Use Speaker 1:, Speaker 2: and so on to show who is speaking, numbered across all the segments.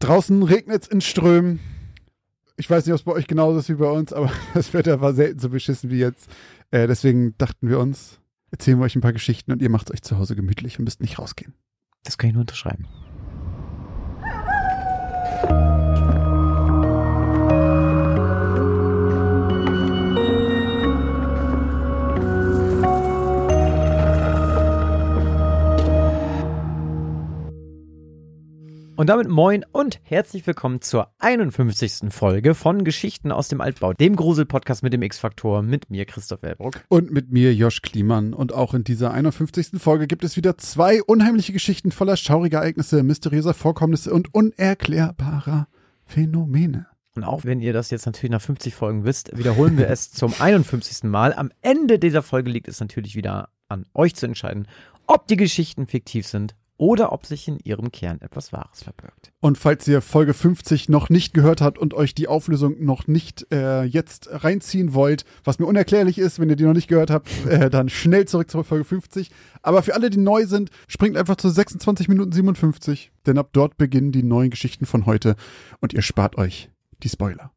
Speaker 1: Draußen regnet es in Strömen. Ich weiß nicht, ob es bei euch genauso ist wie bei uns, aber das Wetter war selten so beschissen wie jetzt. Äh, deswegen dachten wir uns, erzählen wir euch ein paar Geschichten und ihr macht euch zu Hause gemütlich und müsst nicht rausgehen.
Speaker 2: Das kann ich nur unterschreiben. Und damit moin und herzlich willkommen zur 51. Folge von Geschichten aus dem Altbau, dem Grusel-Podcast mit dem X-Faktor, mit mir Christoph Elbruck.
Speaker 1: Und mit mir Josh Kliemann. Und auch in dieser 51. Folge gibt es wieder zwei unheimliche Geschichten voller schauriger Ereignisse, mysteriöser Vorkommnisse und unerklärbarer Phänomene.
Speaker 2: Und auch wenn ihr das jetzt natürlich nach 50 Folgen wisst, wiederholen wir es zum 51. Mal. Am Ende dieser Folge liegt es natürlich wieder an euch zu entscheiden, ob die Geschichten fiktiv sind oder ob sich in ihrem Kern etwas Wahres verbirgt.
Speaker 1: Und falls ihr Folge 50 noch nicht gehört habt und euch die Auflösung noch nicht äh, jetzt reinziehen wollt, was mir unerklärlich ist, wenn ihr die noch nicht gehört habt, äh, dann schnell zurück zur Folge 50. Aber für alle, die neu sind, springt einfach zu 26 Minuten 57, denn ab dort beginnen die neuen Geschichten von heute und ihr spart euch die Spoiler.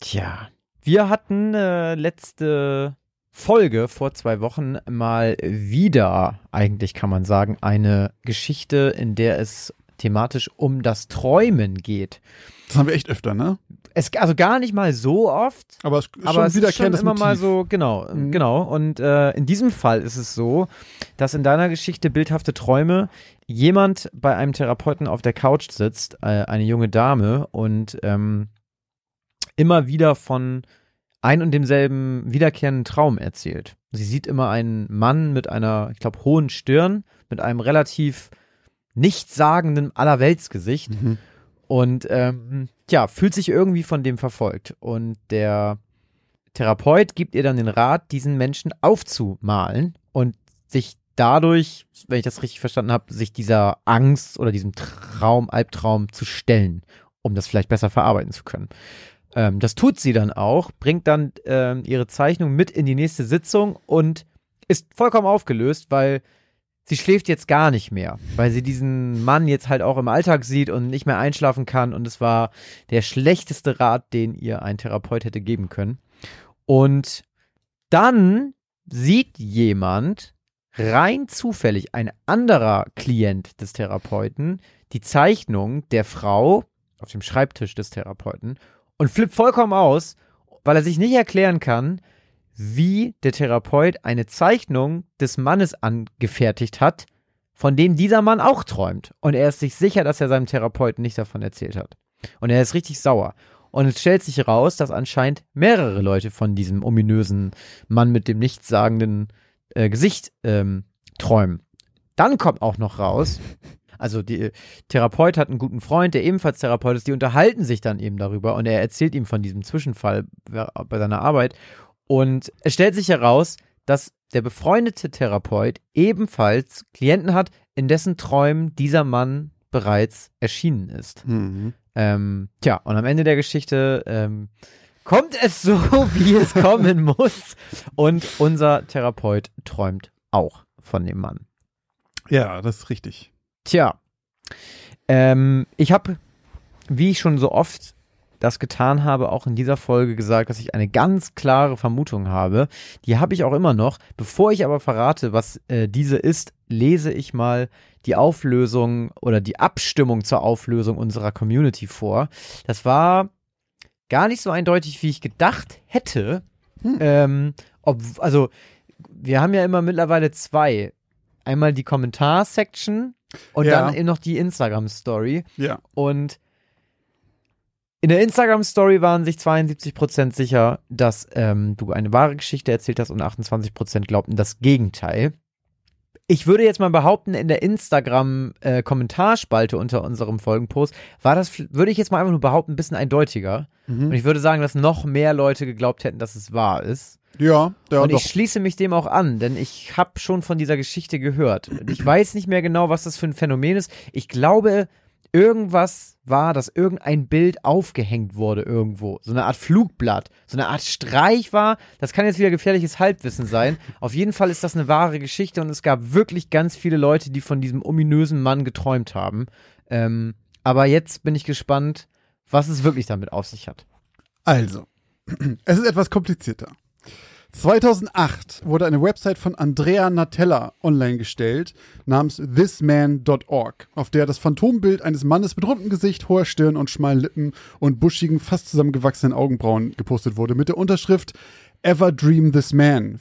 Speaker 2: Tja, wir hatten äh, letzte Folge vor zwei Wochen mal wieder, eigentlich kann man sagen, eine Geschichte, in der es thematisch um das Träumen geht.
Speaker 1: Das haben wir echt öfter, ne?
Speaker 2: Es, also gar nicht mal so oft.
Speaker 1: Aber, es,
Speaker 2: aber es ist schon immer
Speaker 1: Motiv.
Speaker 2: mal so, genau, mhm. genau. Und äh, in diesem Fall ist es so, dass in deiner Geschichte bildhafte Träume jemand bei einem Therapeuten auf der Couch sitzt, äh, eine junge Dame und ähm, immer wieder von ein und demselben wiederkehrenden Traum erzählt. Sie sieht immer einen Mann mit einer, ich glaube, hohen Stirn, mit einem relativ nichtssagenden Allerweltsgesicht mhm. und ähm, ja, fühlt sich irgendwie von dem verfolgt. Und der Therapeut gibt ihr dann den Rat, diesen Menschen aufzumalen und sich dadurch, wenn ich das richtig verstanden habe, sich dieser Angst oder diesem Traum, Albtraum zu stellen, um das vielleicht besser verarbeiten zu können. Ähm, das tut sie dann auch, bringt dann ähm, ihre Zeichnung mit in die nächste Sitzung und ist vollkommen aufgelöst, weil sie schläft jetzt gar nicht mehr, weil sie diesen Mann jetzt halt auch im Alltag sieht und nicht mehr einschlafen kann und es war der schlechteste Rat, den ihr ein Therapeut hätte geben können. Und dann sieht jemand rein zufällig, ein anderer Klient des Therapeuten, die Zeichnung der Frau auf dem Schreibtisch des Therapeuten und flippt vollkommen aus, weil er sich nicht erklären kann, wie der Therapeut eine Zeichnung des Mannes angefertigt hat, von dem dieser Mann auch träumt. Und er ist sich sicher, dass er seinem Therapeuten nicht davon erzählt hat. Und er ist richtig sauer. Und es stellt sich heraus, dass anscheinend mehrere Leute von diesem ominösen Mann mit dem nichtssagenden äh, Gesicht ähm, träumen. Dann kommt auch noch raus, also die äh, Therapeut hat einen guten Freund, der ebenfalls Therapeut ist, die unterhalten sich dann eben darüber und er erzählt ihm von diesem Zwischenfall bei seiner Arbeit. Und es stellt sich heraus, dass der befreundete Therapeut ebenfalls Klienten hat, in dessen Träumen dieser Mann bereits erschienen ist. Mhm. Ähm, tja, und am Ende der Geschichte ähm, kommt es so, wie es kommen muss. Und unser Therapeut träumt auch von dem Mann.
Speaker 1: Ja, das ist richtig.
Speaker 2: Tja, ähm, ich habe, wie ich schon so oft das getan habe, auch in dieser Folge gesagt, dass ich eine ganz klare Vermutung habe. Die habe ich auch immer noch. Bevor ich aber verrate, was äh, diese ist, lese ich mal die Auflösung oder die Abstimmung zur Auflösung unserer Community vor. Das war gar nicht so eindeutig, wie ich gedacht hätte. Hm. Ähm, ob, also, wir haben ja immer mittlerweile zwei. Einmal die Kommentarsection und ja. dann eben noch die Instagram-Story.
Speaker 1: Ja.
Speaker 2: Und in der Instagram-Story waren sich 72% sicher, dass ähm, du eine wahre Geschichte erzählt hast und 28% glaubten das Gegenteil. Ich würde jetzt mal behaupten, in der Instagram-Kommentarspalte äh, unter unserem Folgenpost war das, würde ich jetzt mal einfach nur behaupten, ein bisschen eindeutiger. Mhm. Und ich würde sagen, dass noch mehr Leute geglaubt hätten, dass es wahr ist.
Speaker 1: Ja, ja
Speaker 2: Und
Speaker 1: doch.
Speaker 2: ich schließe mich dem auch an, denn ich habe schon von dieser Geschichte gehört. Ich weiß nicht mehr genau, was das für ein Phänomen ist. Ich glaube, irgendwas war, dass irgendein Bild aufgehängt wurde irgendwo. So eine Art Flugblatt, so eine Art Streich war. Das kann jetzt wieder gefährliches Halbwissen sein. Auf jeden Fall ist das eine wahre Geschichte und es gab wirklich ganz viele Leute, die von diesem ominösen Mann geträumt haben. Ähm, Aber jetzt bin ich gespannt, was es wirklich damit auf sich hat.
Speaker 1: Also, es ist etwas komplizierter. 2008 wurde eine Website von Andrea Natella online gestellt, namens thisman.org, auf der das Phantombild eines Mannes mit rundem Gesicht, hoher Stirn und schmalen Lippen und buschigen, fast zusammengewachsenen Augenbrauen gepostet wurde, mit der Unterschrift Ever Dream This Man?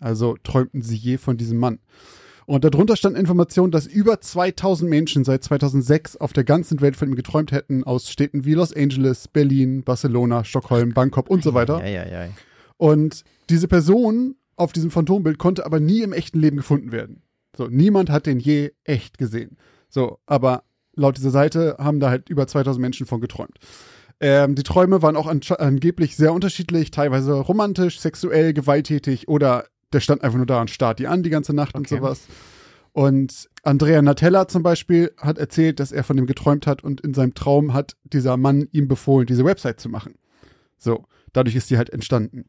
Speaker 1: Also träumten sie je von diesem Mann. Und darunter stand Information, dass über 2000 Menschen seit 2006 auf der ganzen Welt von ihm geträumt hätten, aus Städten wie Los Angeles, Berlin, Barcelona, Stockholm, Bangkok und so weiter.
Speaker 2: Ja, ja, ja.
Speaker 1: Und diese Person auf diesem Phantombild konnte aber nie im echten Leben gefunden werden. So, niemand hat den je echt gesehen. So, aber laut dieser Seite haben da halt über 2000 Menschen von geträumt. Ähm, die Träume waren auch an angeblich sehr unterschiedlich, teilweise romantisch, sexuell, gewalttätig oder der stand einfach nur da und starrt die an die ganze Nacht okay. und sowas. Und Andrea Natella zum Beispiel hat erzählt, dass er von dem geträumt hat und in seinem Traum hat dieser Mann ihm befohlen, diese Website zu machen. So, dadurch ist die halt entstanden.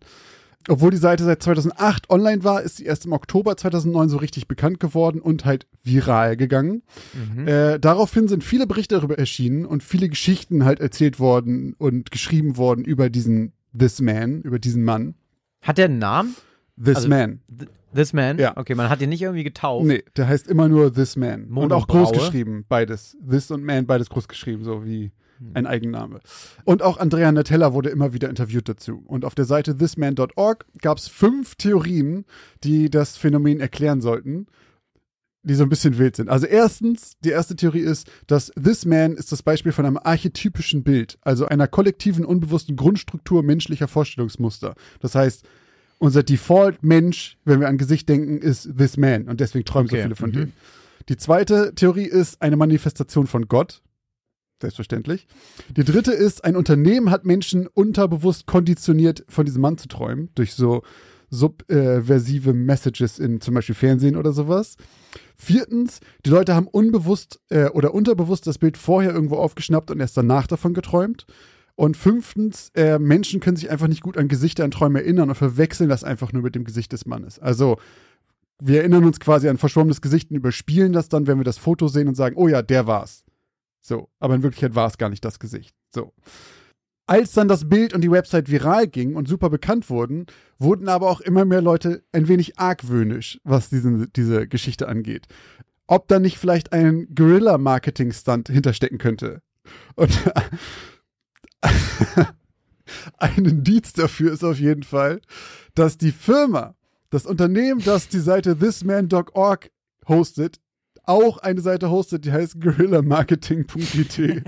Speaker 1: Obwohl die Seite seit 2008 online war, ist sie erst im Oktober 2009 so richtig bekannt geworden und halt viral gegangen. Mhm. Äh, daraufhin sind viele Berichte darüber erschienen und viele Geschichten halt erzählt worden und geschrieben worden über diesen This Man, über diesen Mann.
Speaker 2: Hat der einen Namen?
Speaker 1: This also, Man.
Speaker 2: Th this Man?
Speaker 1: Ja.
Speaker 2: Okay, man hat ihn nicht irgendwie getauft.
Speaker 1: Nee, der heißt immer nur This Man. Monobraue. Und auch groß geschrieben, beides. This und Man, beides groß geschrieben, so wie ein Eigenname. Und auch Andrea Natella wurde immer wieder interviewt dazu. Und auf der Seite thisman.org gab es fünf Theorien, die das Phänomen erklären sollten, die so ein bisschen wild sind. Also erstens, die erste Theorie ist, dass This Man ist das Beispiel von einem archetypischen Bild, also einer kollektiven, unbewussten Grundstruktur menschlicher Vorstellungsmuster. Das heißt, unser Default-Mensch, wenn wir an Gesicht denken, ist This Man. Und deswegen träumen okay. so viele von mhm. dem. Die zweite Theorie ist eine Manifestation von Gott. Selbstverständlich. Die dritte ist, ein Unternehmen hat Menschen unterbewusst konditioniert, von diesem Mann zu träumen, durch so subversive Messages in zum Beispiel Fernsehen oder sowas. Viertens, die Leute haben unbewusst äh, oder unterbewusst das Bild vorher irgendwo aufgeschnappt und erst danach davon geträumt. Und fünftens, äh, Menschen können sich einfach nicht gut an Gesichter an Träume erinnern und verwechseln das einfach nur mit dem Gesicht des Mannes. Also, wir erinnern uns quasi an verschwommenes Gesicht und überspielen das dann, wenn wir das Foto sehen und sagen, oh ja, der war's. So, aber in Wirklichkeit war es gar nicht das Gesicht. So. Als dann das Bild und die Website viral ging und super bekannt wurden, wurden aber auch immer mehr Leute ein wenig argwöhnisch, was diesen, diese Geschichte angeht. Ob da nicht vielleicht ein Guerilla-Marketing-Stunt hinterstecken könnte. Und ein Indiz dafür ist auf jeden Fall, dass die Firma, das Unternehmen, das die Seite thisman.org hostet, auch eine Seite hostet, die heißt guerillamarketing.it.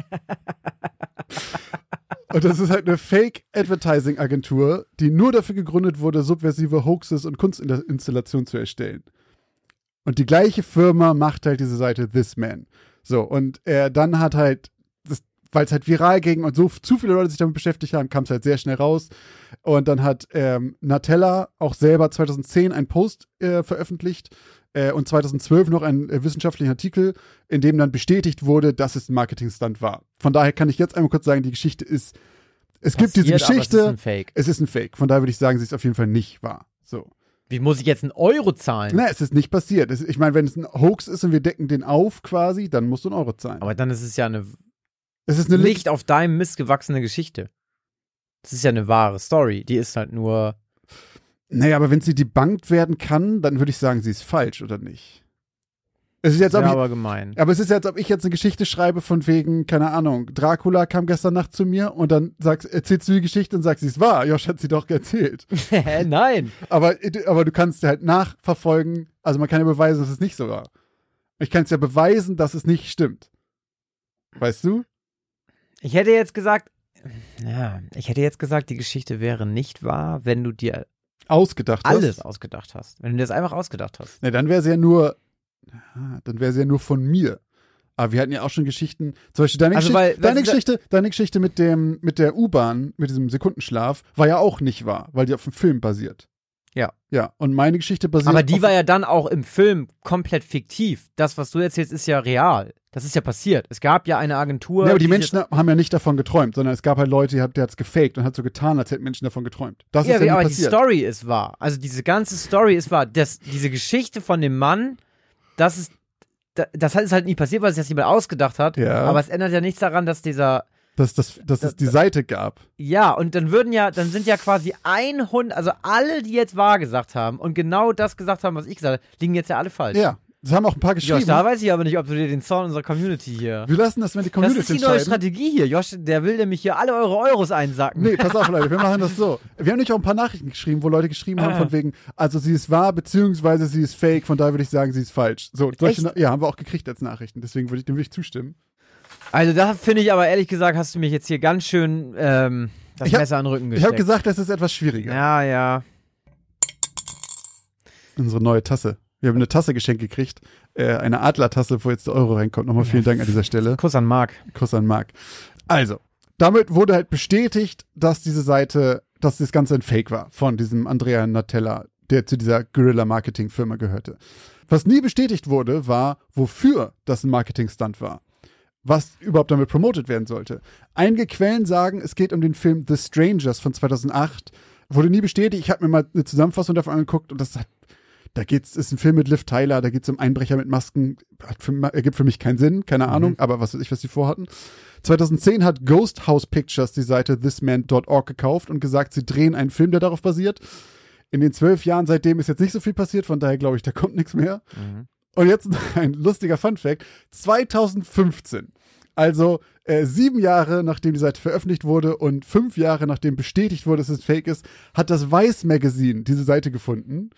Speaker 1: und das ist halt eine Fake-Advertising-Agentur, die nur dafür gegründet wurde, subversive Hoaxes und Kunstinstallationen zu erstellen. Und die gleiche Firma macht halt diese Seite This Man. So, und er dann hat halt, weil es halt viral ging und so zu viele Leute sich damit beschäftigt haben, kam es halt sehr schnell raus. Und dann hat ähm, Natella auch selber 2010 einen Post äh, veröffentlicht, äh, und 2012 noch einen äh, wissenschaftlichen Artikel, in dem dann bestätigt wurde, dass es ein Marketing-Stunt war. Von daher kann ich jetzt einmal kurz sagen, die Geschichte ist, es Passiert, gibt diese Geschichte, es ist ein Fake. Es ist ein Fake. Von daher würde ich sagen, sie ist auf jeden Fall nicht wahr. So.
Speaker 2: Wie muss ich jetzt einen Euro zahlen?
Speaker 1: Na, es ist nicht passiert. Es, ich meine, wenn es ein Hoax ist und wir decken den auf quasi, dann musst du einen Euro zahlen.
Speaker 2: Aber dann ist es ja eine,
Speaker 1: es ist eine
Speaker 2: nicht auf deinem Mist gewachsene Geschichte. Das ist ja eine wahre Story. Die ist halt nur
Speaker 1: naja, aber wenn sie debunked werden kann, dann würde ich sagen, sie ist falsch, oder nicht? Es ist jetzt,
Speaker 2: ja,
Speaker 1: ich,
Speaker 2: aber gemein.
Speaker 1: Aber es ist jetzt, ob ich jetzt eine Geschichte schreibe von wegen, keine Ahnung, Dracula kam gestern Nacht zu mir und dann sagst, erzählst du die Geschichte und sagst, sie ist wahr. Josh hat sie doch erzählt.
Speaker 2: Nein.
Speaker 1: Aber, aber du kannst halt nachverfolgen, also man kann ja beweisen, dass es nicht so war. Ich kann es ja beweisen, dass es nicht stimmt. Weißt du?
Speaker 2: Ich hätte jetzt gesagt, ja, ich hätte jetzt gesagt, die Geschichte wäre nicht wahr, wenn du dir
Speaker 1: ausgedacht
Speaker 2: hast. Alles ausgedacht hast. Wenn du das einfach ausgedacht hast.
Speaker 1: Ne, dann wäre es ja nur, dann wäre es ja nur von mir. Aber wir hatten ja auch schon Geschichten, zum Beispiel deine, also Geschichte, weil, deine Geschichte, deine Geschichte mit dem, mit der U-Bahn, mit diesem Sekundenschlaf, war ja auch nicht wahr, weil die auf dem Film basiert.
Speaker 2: Ja.
Speaker 1: Ja, und meine Geschichte basiert.
Speaker 2: Aber die war ja dann auch im Film komplett fiktiv. Das, was du erzählst, ist ja real. Das ist ja passiert. Es gab ja eine Agentur.
Speaker 1: Ja, aber die, die Menschen haben ja nicht davon geträumt, sondern es gab halt Leute, die hat, der hat es gefaked und hat so getan, als hätten Menschen davon geträumt. Das ja, ist ja
Speaker 2: aber
Speaker 1: passiert.
Speaker 2: die Story ist wahr. Also diese ganze Story ist wahr. Das, diese Geschichte von dem Mann, das ist, da- das ist halt nie passiert, weil es jetzt jemand ausgedacht hat.
Speaker 1: Ja.
Speaker 2: Aber es ändert ja nichts daran, dass dieser
Speaker 1: Dass, dass, dass es die Seite gab.
Speaker 2: Ja, und dann würden ja, dann sind ja quasi 100, also alle, die jetzt wahr gesagt haben und genau das gesagt haben, was ich gesagt habe, liegen jetzt ja alle falsch.
Speaker 1: Ja, das haben auch ein paar
Speaker 2: Josh,
Speaker 1: geschrieben.
Speaker 2: da weiß ich aber nicht, ob du dir den Zorn unserer Community hier.
Speaker 1: wir lassen das, wenn die
Speaker 2: Das
Speaker 1: Community
Speaker 2: ist die neue. Strategie hier. Josh, der will nämlich hier alle eure Euros einsacken.
Speaker 1: Nee, pass auf, Leute, wir machen das so. Wir haben nämlich auch ein paar Nachrichten geschrieben, wo Leute geschrieben haben, von wegen, also sie ist wahr, beziehungsweise sie ist fake, von daher würde ich sagen, sie ist falsch. So, solche, ja, haben wir auch gekriegt als Nachrichten, deswegen würde ich dem würde ich zustimmen.
Speaker 2: Also da finde ich aber ehrlich gesagt, hast du mich jetzt hier ganz schön ähm, das
Speaker 1: Ich hab-
Speaker 2: Messer an den Rücken
Speaker 1: Ich habe
Speaker 2: gesteckt.
Speaker 1: gesagt, das ist etwas schwieriger.
Speaker 2: ja, ja.
Speaker 1: Unsere neue Tasse. Wir haben eine Tasse geschenkt gekriegt, äh, eine Adlertasse, wo jetzt der Euro reinkommt. Nochmal vielen Dank an dieser Stelle.
Speaker 2: Kuss an Marc.
Speaker 1: Kuss an Marc. Also, damit wurde halt bestätigt, dass diese Seite, dass das Ganze ein Fake war von diesem Andrea Natella, der zu dieser Guerilla-Marketing-Firma gehörte. Was nie bestätigt wurde, war, wofür das ein Marketing-Stunt war. Was überhaupt damit promotet werden sollte. Einige Quellen sagen, es geht um den Film The Strangers von 2008. Wurde nie bestätigt. Ich habe mir mal eine Zusammenfassung davon angeguckt und das hat da geht's, ist ein Film mit Liv Tyler, da geht's um Einbrecher mit Masken, hat für, ergibt für mich keinen Sinn, keine Ahnung, aber was weiß ich, was die vorhatten. 2010 hat Ghost House Pictures die Seite thisman.org gekauft und gesagt, sie drehen einen Film, der darauf basiert. In den zwölf Jahren seitdem ist jetzt nicht so viel passiert, von daher glaube ich, da kommt nichts mehr. Und jetzt ein lustiger Funfact. 2015, also äh, sieben Jahre nachdem die Seite veröffentlicht wurde und fünf Jahre nachdem bestätigt wurde, dass es fake ist, hat das Vice Magazine diese Seite gefunden,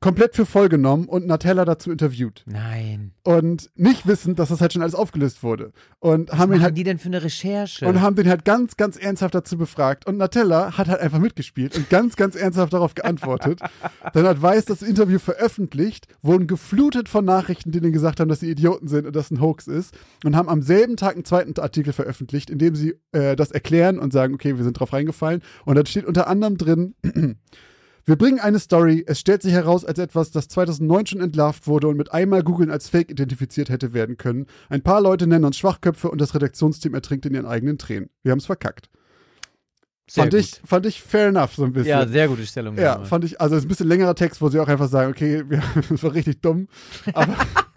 Speaker 1: komplett für voll genommen und Natella dazu interviewt.
Speaker 2: Nein.
Speaker 1: Und nicht wissend, dass das halt schon alles aufgelöst wurde. Und haben
Speaker 2: Was
Speaker 1: ihn
Speaker 2: machen
Speaker 1: halt
Speaker 2: die denn für eine Recherche?
Speaker 1: und haben den halt ganz, ganz ernsthaft dazu befragt. Und Natella hat halt einfach mitgespielt und ganz, ganz ernsthaft darauf geantwortet. Dann hat Weiß das Interview veröffentlicht, wurden geflutet von Nachrichten, die denen gesagt haben, dass sie Idioten sind und dass ein Hoax ist. Und haben am selben Tag einen zweiten Artikel veröffentlicht, in dem sie äh, das erklären und sagen, okay, wir sind drauf reingefallen. Und da steht unter anderem drin, wir bringen eine Story. Es stellt sich heraus als etwas, das 2009 schon entlarvt wurde und mit einmal googeln als Fake identifiziert hätte werden können. Ein paar Leute nennen uns Schwachköpfe und das Redaktionsteam ertrinkt in ihren eigenen Tränen. Wir haben es verkackt.
Speaker 2: Sehr
Speaker 1: fand
Speaker 2: gut.
Speaker 1: ich, fand ich fair enough so ein bisschen.
Speaker 2: Ja, sehr gute Stellung.
Speaker 1: Ja, fand ich, also es ist ein bisschen längerer Text, wo sie auch einfach sagen, okay, wir, das war richtig dumm. Aber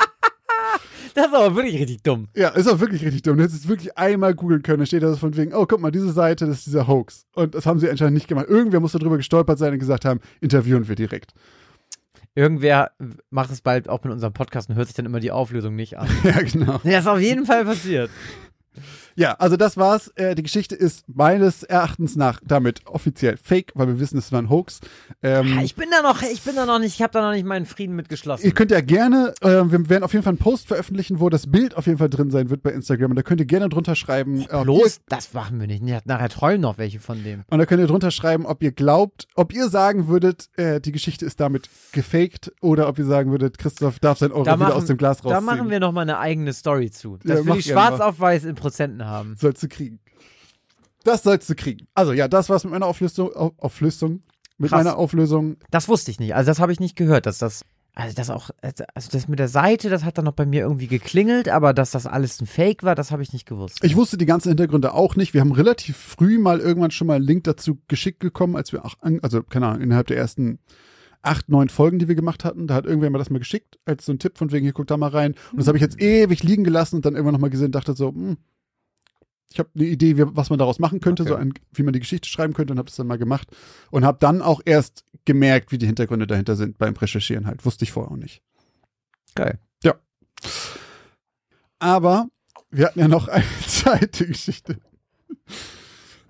Speaker 2: das ist aber wirklich richtig dumm.
Speaker 1: ja, ist auch wirklich richtig dumm. Du hättest es wirklich einmal googeln können. Da steht das von wegen, oh, guck mal, diese Seite, das ist dieser Hoax. Und das haben sie anscheinend nicht gemacht. Irgendwer muss darüber gestolpert sein und gesagt haben, interviewen wir direkt.
Speaker 2: Irgendwer macht es bald auch mit unserem Podcast und hört sich dann immer die Auflösung nicht an.
Speaker 1: ja, genau.
Speaker 2: Ja, ist auf jeden Fall passiert.
Speaker 1: Ja, also das war's. Äh, die Geschichte ist meines Erachtens nach damit offiziell fake, weil wir wissen, es war ein Hoax. Ähm,
Speaker 2: Ich bin da noch, ich bin da noch nicht, ich habe da noch nicht meinen Frieden mitgeschlossen.
Speaker 1: Ihr könnt ja gerne, äh, wir werden auf jeden Fall einen Post veröffentlichen, wo das Bild auf jeden Fall drin sein wird bei Instagram. Und da könnt ihr gerne drunter schreiben, ihr,
Speaker 2: Bloß, das machen wir nicht. Nachher träumen noch welche von dem.
Speaker 1: und da könnt ihr drunter schreiben, ob ihr glaubt, ob ihr sagen würdet, äh, die Geschichte ist damit gefaked oder ob ihr sagen würdet, Christoph darf sein Euro
Speaker 2: Da
Speaker 1: wieder
Speaker 2: machen,
Speaker 1: aus dem Glas rausziehen.
Speaker 2: da machen wir noch mal eine eigene Story zu.
Speaker 1: Ja,
Speaker 2: Das will
Speaker 1: mach
Speaker 2: ich schwarz auf weiß in Prozenten haben.
Speaker 1: Sollst du kriegen. Das sollst du kriegen. Also ja, das war's mit meiner Auflösung. Auf, Auflösung mit
Speaker 2: Krass.
Speaker 1: meiner Auflösung.
Speaker 2: Das wusste ich nicht. Also das habe ich nicht gehört, dass das also das auch also das mit der Seite, das hat dann noch bei mir irgendwie geklingelt, aber dass das alles ein Fake war, das habe ich nicht gewusst.
Speaker 1: Ich wusste die ganzen Hintergründe auch nicht. Wir haben relativ früh mal irgendwann schon mal einen Link dazu geschickt bekommen, als wir auch, an, also keine Ahnung, innerhalb der ersten acht, neun Folgen, die wir gemacht hatten, da hat irgendwer mal das mal geschickt, als so ein Tipp von wegen, hier guck da mal rein. Und das habe ich jetzt ewig liegen gelassen und dann irgendwann nochmal gesehen und dachte so, hm, ich habe eine Idee, wie, was man daraus machen könnte,
Speaker 2: Okay.
Speaker 1: so ein, wie man die Geschichte schreiben könnte und habe das dann mal gemacht und habe dann auch erst gemerkt, wie die Hintergründe dahinter sind beim Recherchieren halt. Wusste ich vorher auch nicht.
Speaker 2: Geil.
Speaker 1: Aber wir hatten ja noch eine zweite Geschichte.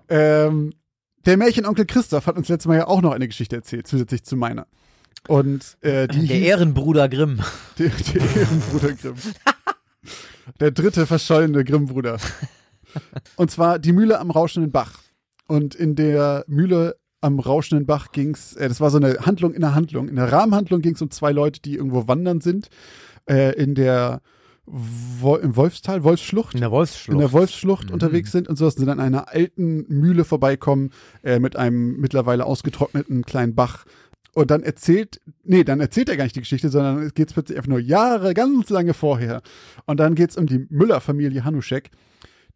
Speaker 1: Ähm, der Märchenonkel Christoph hat uns letztes Mal ja auch noch eine Geschichte erzählt, zusätzlich zu meiner. Und äh, die
Speaker 2: Der
Speaker 1: hieß,
Speaker 2: Ehrenbruder Grimm.
Speaker 1: der, der Ehrenbruder Grimm. Der dritte verschollene Grimm-Bruder. Und zwar die Mühle am rauschenden Bach. Und in der Mühle am rauschenden Bach ging's, äh, das war so eine Handlung in der Handlung. In der Rahmenhandlung ging es um zwei Leute, die irgendwo wandern sind. Äh, in der Wo im Wolfstal, Wolfsschlucht
Speaker 2: In der Wolfsschlucht.
Speaker 1: in der Wolfsschlucht
Speaker 2: Mhm.
Speaker 1: unterwegs sind und sowas, und dann an einer alten Mühle vorbeikommen äh, mit einem mittlerweile ausgetrockneten kleinen Bach. Und dann erzählt, nee, dann erzählt er gar nicht die Geschichte, sondern es geht plötzlich einfach nur Jahre, ganz lange vorher. Und dann geht es um die Müller-Familie Hanuschek,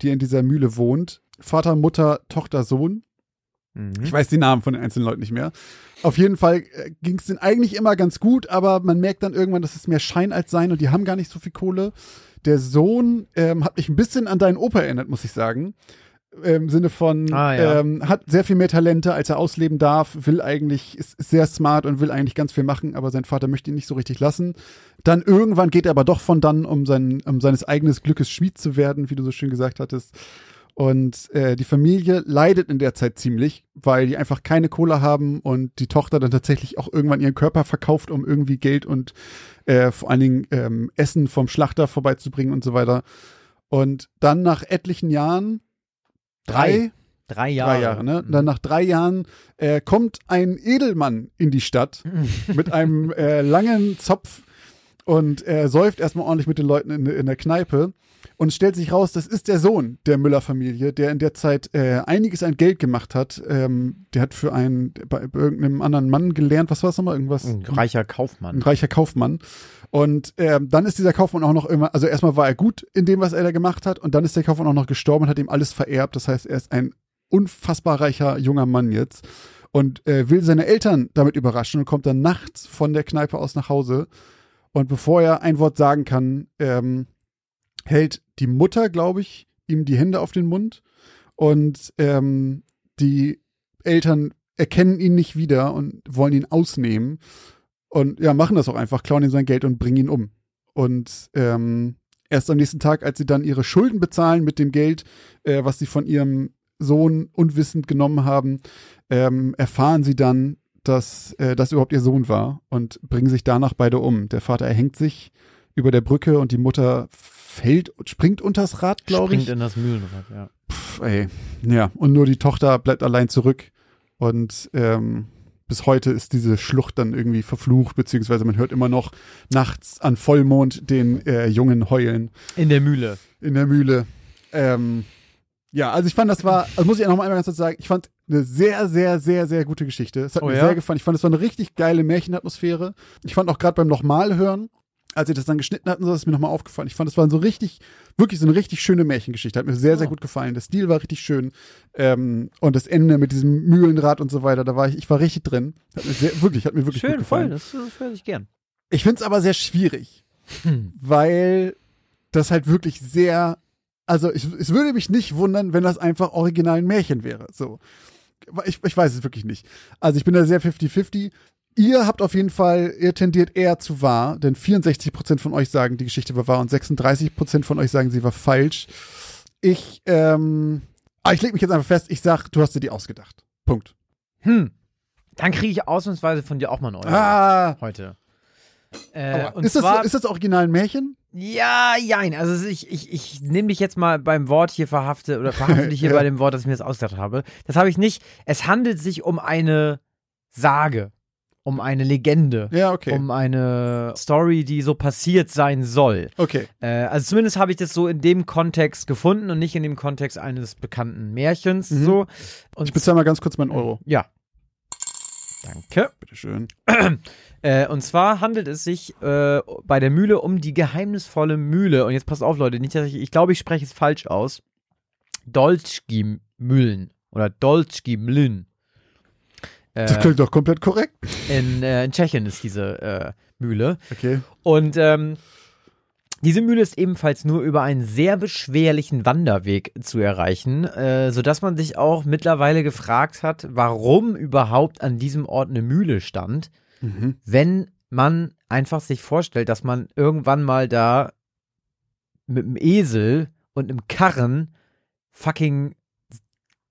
Speaker 1: die in dieser Mühle wohnt. Vater, Mutter, Tochter, Sohn. Mhm. Ich weiß die Namen von den einzelnen Leuten nicht mehr. Auf jeden Fall äh, ging es denen eigentlich immer ganz gut, aber man merkt dann irgendwann, dass es mehr Schein als Sein und die haben gar nicht so viel Kohle. Der Sohn ähm, hat mich ein bisschen an deinen Opa erinnert, muss ich sagen. Im Sinne von, ah, ja. ähm, hat sehr viel mehr Talente, als er ausleben darf, will eigentlich, ist, ist sehr smart und will eigentlich ganz viel machen, aber sein Vater möchte ihn nicht so richtig lassen. Dann irgendwann geht er aber doch von dann, um, sein, um seines eigenen Glückes Schmied zu werden, wie du so schön gesagt hattest. Und äh, die Familie leidet in der Zeit ziemlich, weil die einfach keine Kohle haben und die Tochter dann tatsächlich auch irgendwann ihren Körper verkauft, um irgendwie Geld und äh, vor allen Dingen ähm, Essen vom Schlachter vorbeizubringen und so weiter. Und dann nach etlichen Jahren, drei,
Speaker 2: drei Jahre, drei Jahre
Speaker 1: ne? Mhm. Dann nach drei Jahren äh, kommt ein Edelmann in die Stadt mit einem äh, langen Zopf und er säuft erstmal ordentlich mit den Leuten in, in der Kneipe und es stellt sich raus, das ist der Sohn der Müller-Familie, der in der Zeit äh, einiges an Geld gemacht hat. Ähm, der hat für einen, bei, bei irgendeinem anderen Mann gelernt, was war es nochmal? Irgendwas?
Speaker 2: Ein reicher Kaufmann.
Speaker 1: Ein reicher Kaufmann. Und ähm, dann ist dieser Kaufmann auch noch immer, also erstmal war er gut in dem, was er da gemacht hat, und dann ist der Kaufmann auch noch gestorben und hat ihm alles vererbt. Das heißt, er ist ein unfassbar reicher junger Mann jetzt und äh, will seine Eltern damit überraschen und kommt dann nachts von der Kneipe aus nach Hause. Und bevor er ein Wort sagen kann, ähm, hält die Mutter, glaube ich, ihm die Hände auf den Mund und ähm, die Eltern erkennen ihn nicht wieder und wollen ihn ausnehmen und ja, machen das auch einfach, klauen ihm sein Geld und bringen ihn um. Und ähm, erst am nächsten Tag, als sie dann ihre Schulden bezahlen mit dem Geld, äh, was sie von ihrem Sohn unwissend genommen haben, ähm, erfahren sie dann, dass äh, das überhaupt ihr Sohn war und bringen sich danach beide um. Der Vater erhängt sich über der Brücke und die Mutter fällt, springt unters Rad, glaube ich.
Speaker 2: Springt in das Mühlenrad, ja.
Speaker 1: Pff, ey. Ja, und nur die Tochter bleibt allein zurück. Und ähm, bis heute ist diese Schlucht dann irgendwie verflucht, beziehungsweise man hört immer noch nachts an Vollmond den äh, Jungen heulen.
Speaker 2: In der Mühle.
Speaker 1: In der Mühle. Ähm, ja, also ich fand, das war, also muss ich ja noch mal einmal ganz kurz sagen, ich fand eine sehr, sehr, sehr, sehr gute Geschichte. Es hat oh, mir ja? sehr gefallen. Ich fand, es war eine richtig geile Märchenatmosphäre. Ich fand auch gerade beim nochmal hören, als sie das dann geschnitten hatten, so ist mir nochmal aufgefallen. Ich fand, es war so richtig, wirklich so eine richtig schöne Märchengeschichte. Hat mir sehr, sehr gut gefallen. Der Stil war richtig schön. Ähm, und das Ende mit diesem Mühlenrad und so weiter, da war ich, ich war richtig drin. Hat mir sehr, wirklich, hat mir wirklich
Speaker 2: schön,
Speaker 1: gut gefallen.
Speaker 2: Schön, voll, das, höre ich gern.
Speaker 1: Ich finde es aber sehr schwierig, hm. weil das halt wirklich sehr, also ich, es würde mich nicht wundern, wenn das einfach original ein Märchen wäre. So. Ich, ich weiß es wirklich nicht. Also ich bin da sehr 50-50. Ihr habt auf jeden Fall, ihr tendiert eher zu wahr, denn 64% von euch sagen, die Geschichte war wahr und 36% von euch sagen, sie war falsch. Ich, ähm, ah, ich leg mich jetzt einfach fest, ich sag, du hast dir die ausgedacht. Punkt.
Speaker 2: Hm. Dann kriege ich ausnahmsweise von dir auch mal ein Euro ah. heute.
Speaker 1: Äh, ist, das, ist das original ein Märchen?
Speaker 2: Ja, jein. Also ich, ich, ich nehme dich jetzt mal beim Wort hier verhafte oder verhafte dich hier ja. bei dem Wort, dass ich mir das ausgedacht habe. Das habe ich nicht. Es handelt sich um eine Sage um eine Legende.
Speaker 1: Ja, okay.
Speaker 2: Um eine Story, die so passiert sein soll.
Speaker 1: Okay.
Speaker 2: Äh, also zumindest habe ich das so in dem Kontext gefunden und nicht in dem Kontext eines bekannten Märchens. Mhm. So.
Speaker 1: Und ich bezahle mal ganz kurz meinen Euro.
Speaker 2: Ja. Danke.
Speaker 1: Bitteschön.
Speaker 2: Äh, und zwar handelt es sich äh, bei der Mühle um die geheimnisvolle Mühle. Und jetzt passt auf, Leute, nicht, dass ich, ich glaube, ich spreche es falsch aus. Dolchki-Mühlen oder Dolchki-Mlyn.
Speaker 1: Äh, das klingt doch komplett korrekt.
Speaker 2: In, äh, in Tschechien ist diese äh, Mühle.
Speaker 1: Okay.
Speaker 2: Und ähm, diese Mühle ist ebenfalls nur über einen sehr beschwerlichen Wanderweg zu erreichen, äh, sodass man sich auch mittlerweile gefragt hat, warum überhaupt an diesem Ort eine Mühle stand, mhm. wenn man einfach sich vorstellt, dass man irgendwann mal da mit einem Esel und einem Karren fucking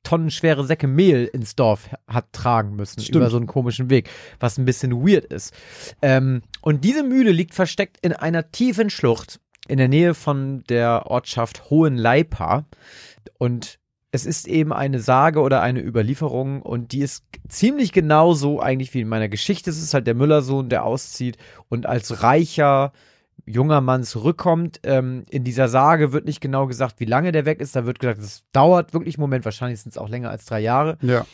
Speaker 2: tonnenschwere Säcke Mehl ins Dorf hat tragen müssen Stimmt. über so einen komischen Weg, was ein bisschen weird ist. Ähm, und diese Mühle liegt versteckt in einer tiefen Schlucht in der Nähe von der Ortschaft Hohenleipa und es ist eben eine Sage oder eine Überlieferung und die ist ziemlich genauso eigentlich wie in meiner Geschichte. Es ist halt der Müllersohn, der auszieht und als reicher junger Mann zurückkommt. Ähm, in dieser Sage wird nicht genau gesagt, wie lange der weg ist. Da wird gesagt, es dauert wirklich einen Moment. Wahrscheinlich sind es auch länger als drei Jahre.
Speaker 1: Ja.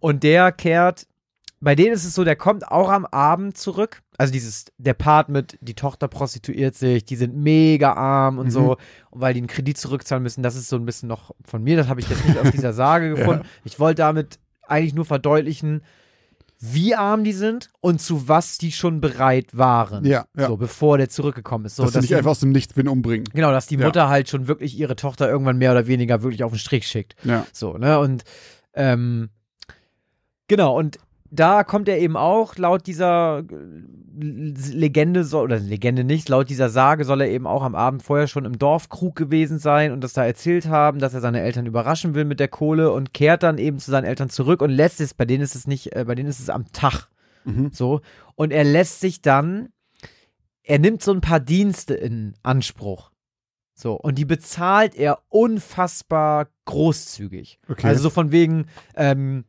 Speaker 2: Und der kehrt, bei denen ist es so, der kommt auch am Abend zurück. Also dieses, der Part mit, die Tochter prostituiert sich, die sind mega arm und mhm. so, weil die einen Kredit zurückzahlen müssen. Das ist so ein bisschen noch von mir. Das habe ich jetzt nicht aus dieser Sage gefunden. Ja. Ich wollte damit eigentlich nur verdeutlichen, wie arm die sind und zu was die schon bereit waren.
Speaker 1: Ja, ja.
Speaker 2: So, bevor der zurückgekommen ist. So,
Speaker 1: dass sie nicht einfach aus dem Nichts wen umbringen.
Speaker 2: Genau, dass die
Speaker 1: Ja.
Speaker 2: Mutter halt schon wirklich ihre Tochter irgendwann mehr oder weniger wirklich auf den Strich schickt.
Speaker 1: Ja.
Speaker 2: So, ne? Und ähm, genau, und da kommt er eben auch, laut dieser äh, Legende, soll, oder Legende nicht, laut dieser Sage soll er eben auch am Abend vorher schon im Dorfkrug gewesen sein und das da erzählt haben, dass er seine Eltern überraschen will mit der Kohle und kehrt dann eben zu seinen Eltern zurück und lässt es, bei denen ist es nicht, äh, bei denen ist es am Tag.
Speaker 1: Mhm.
Speaker 2: So. Und er lässt sich dann, er nimmt so ein paar Dienste in Anspruch. So. Und die bezahlt er unfassbar großzügig.
Speaker 1: Okay.
Speaker 2: Also so von wegen, ähm,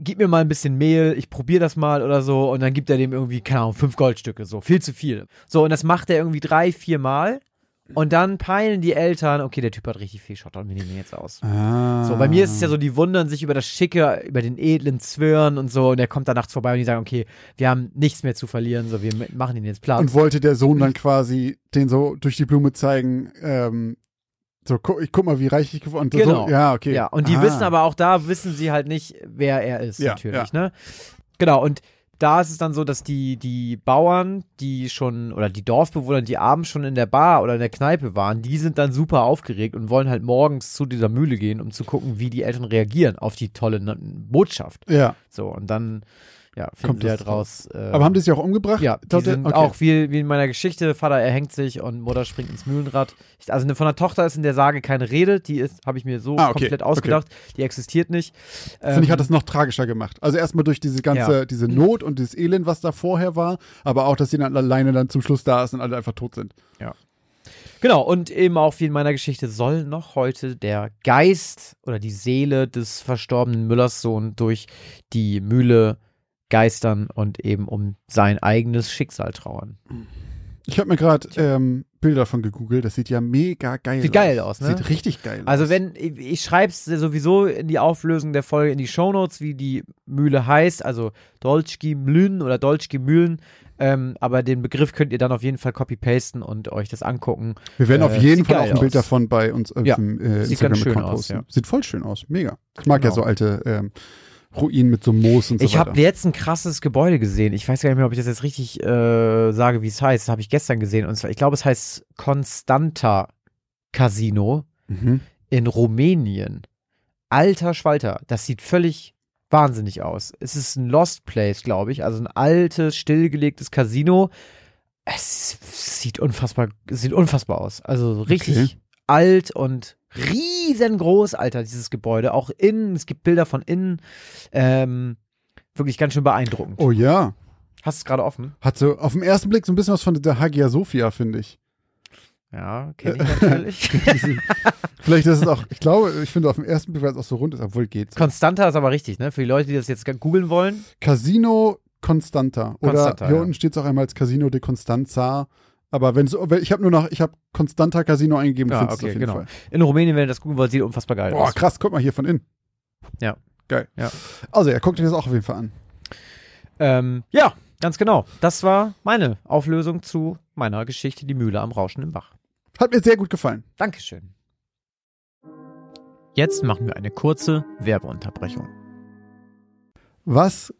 Speaker 2: gib mir mal ein bisschen Mehl, ich probiere das mal oder so. Und dann gibt er dem irgendwie, keine Ahnung, fünf Goldstücke, so. Viel zu viel. So, und das macht er irgendwie drei, vier Mal. Und dann peilen die Eltern, okay, der Typ hat richtig viel Schotter und wir nehmen ihn jetzt aus.
Speaker 1: Ah.
Speaker 2: So, bei mir ist es ja so, die wundern sich über das Schicke, über den edlen Zwirn und so. Und der kommt da nachts vorbei und die sagen, okay, wir haben nichts mehr zu verlieren, so, wir machen ihn jetzt platt.
Speaker 1: Und wollte der Sohn dann quasi den so durch die Blume zeigen, ähm, so, gu ich guck mal, wie reich ich geworden bin.
Speaker 2: Genau.
Speaker 1: So, ja, okay.
Speaker 2: Ja, und die
Speaker 1: Ah.
Speaker 2: wissen aber auch da, wissen sie halt nicht, wer er ist,
Speaker 1: Ja,
Speaker 2: natürlich, ne? Genau, und da ist es dann so, dass die, die Bauern, die schon, oder die Dorfbewohner, die abends schon in der Bar oder in der Kneipe waren, die sind dann super aufgeregt und wollen halt morgens zu dieser Mühle gehen, um zu gucken, wie die Eltern reagieren auf die tolle Botschaft.
Speaker 1: Ja.
Speaker 2: So, und dann, ja,
Speaker 1: Kommt das
Speaker 2: halt raus. Äh,
Speaker 1: Aber haben die sich auch umgebracht?
Speaker 2: ja, die sind
Speaker 1: Okay.
Speaker 2: auch wie, wie in meiner Geschichte, Vater erhängt sich und Mutter springt ins Mühlenrad. Ich, also von der Tochter ist in der Sage keine Rede, die ist, habe ich mir so
Speaker 1: Ah, okay,
Speaker 2: komplett ausgedacht, die existiert nicht.
Speaker 1: Finde ich,
Speaker 2: Ähm,
Speaker 1: hat das noch tragischer gemacht. Also erstmal durch diese ganze,
Speaker 2: Ja.
Speaker 1: diese Not und dieses Elend, was da vorher war, aber auch, dass sie dann alleine dann zum Schluss da ist und alle einfach tot sind.
Speaker 2: Genau, und eben auch wie in meiner Geschichte soll noch heute der Geist oder die Seele des verstorbenen Müllers Sohn durch die Mühle geistern und eben um sein eigenes Schicksal trauern.
Speaker 1: Ich habe mir gerade ähm, Bilder von gegoogelt. Das sieht ja mega geil
Speaker 2: Sieht
Speaker 1: aus.
Speaker 2: geil aus, ne?
Speaker 1: Sieht richtig geil
Speaker 2: Also
Speaker 1: aus.
Speaker 2: wenn, ich, ich schreibe es sowieso in die Auflösung der Folge in die Shownotes, wie die Mühle heißt, also Dolchki Mühlen oder Dolchki Mühlen. Ähm, aber den Begriff könnt ihr dann auf jeden Fall copy-pasten und euch das angucken.
Speaker 1: Wir werden auf
Speaker 2: äh,
Speaker 1: jeden
Speaker 2: sieht
Speaker 1: Fall auch ein Bild
Speaker 2: aus.
Speaker 1: davon bei uns auf
Speaker 2: Ja,
Speaker 1: dem äh,
Speaker 2: sieht
Speaker 1: Instagram-Account posten.
Speaker 2: ja.
Speaker 1: Sieht voll schön aus. Mega. Ich mag ja
Speaker 2: Genau.
Speaker 1: so alte ähm, Ruinen mit so Moos und so
Speaker 2: ich
Speaker 1: weiter.
Speaker 2: habe jetzt ein krasses Gebäude gesehen. Ich weiß gar nicht mehr, ob ich das jetzt richtig äh, sage, wie es heißt. Das habe ich gestern gesehen. Und zwar, ich glaube, es heißt Constanta Casino
Speaker 1: mhm.
Speaker 2: in Rumänien. Alter Schwalter, das sieht völlig wahnsinnig aus. Es ist ein Lost Place, glaube ich, also ein altes, stillgelegtes Casino. Es sieht unfassbar, sieht unfassbar aus. Also so richtig
Speaker 1: Okay.
Speaker 2: Alt und riesengroß, Alter, dieses Gebäude. Auch innen, es gibt Bilder von innen. Ähm, wirklich ganz schön beeindruckend.
Speaker 1: Oh ja.
Speaker 2: Hast du es gerade offen?
Speaker 1: Hat so auf den ersten Blick so ein bisschen was von der Hagia Sophia, finde ich.
Speaker 2: Ja, kenne ich natürlich.
Speaker 1: Vielleicht ist es auch, ich glaube, ich finde auf den ersten Blick, weil es auch so rund ist, obwohl geht.
Speaker 2: Constanta ist aber richtig, ne? Für die Leute, die das jetzt googeln wollen.
Speaker 1: Casino Constanta. Oder
Speaker 2: Constanta,
Speaker 1: hier
Speaker 2: ja.
Speaker 1: unten steht es auch einmal als Casino de Constanza. Aber wenn so, ich habe nur noch, ich habe Constanta Casino eingegeben,
Speaker 2: Ja,
Speaker 1: du
Speaker 2: okay,
Speaker 1: auf jeden
Speaker 2: genau.
Speaker 1: Fall.
Speaker 2: In Rumänien, wenn ihr das googeln wollt, sieht unfassbar geil
Speaker 1: Boah,
Speaker 2: aus.
Speaker 1: krass, guck mal hier von innen.
Speaker 2: Ja.
Speaker 1: Geil.
Speaker 2: Ja.
Speaker 1: Also, ja, guckt euch das auch auf jeden Fall an.
Speaker 2: Ähm, ja, ganz genau. Das war meine Auflösung zu meiner Geschichte Die Mühle am rauschenden Bach.
Speaker 1: Hat mir sehr gut gefallen.
Speaker 2: Dankeschön. Jetzt machen wir eine kurze Werbeunterbrechung.
Speaker 1: Was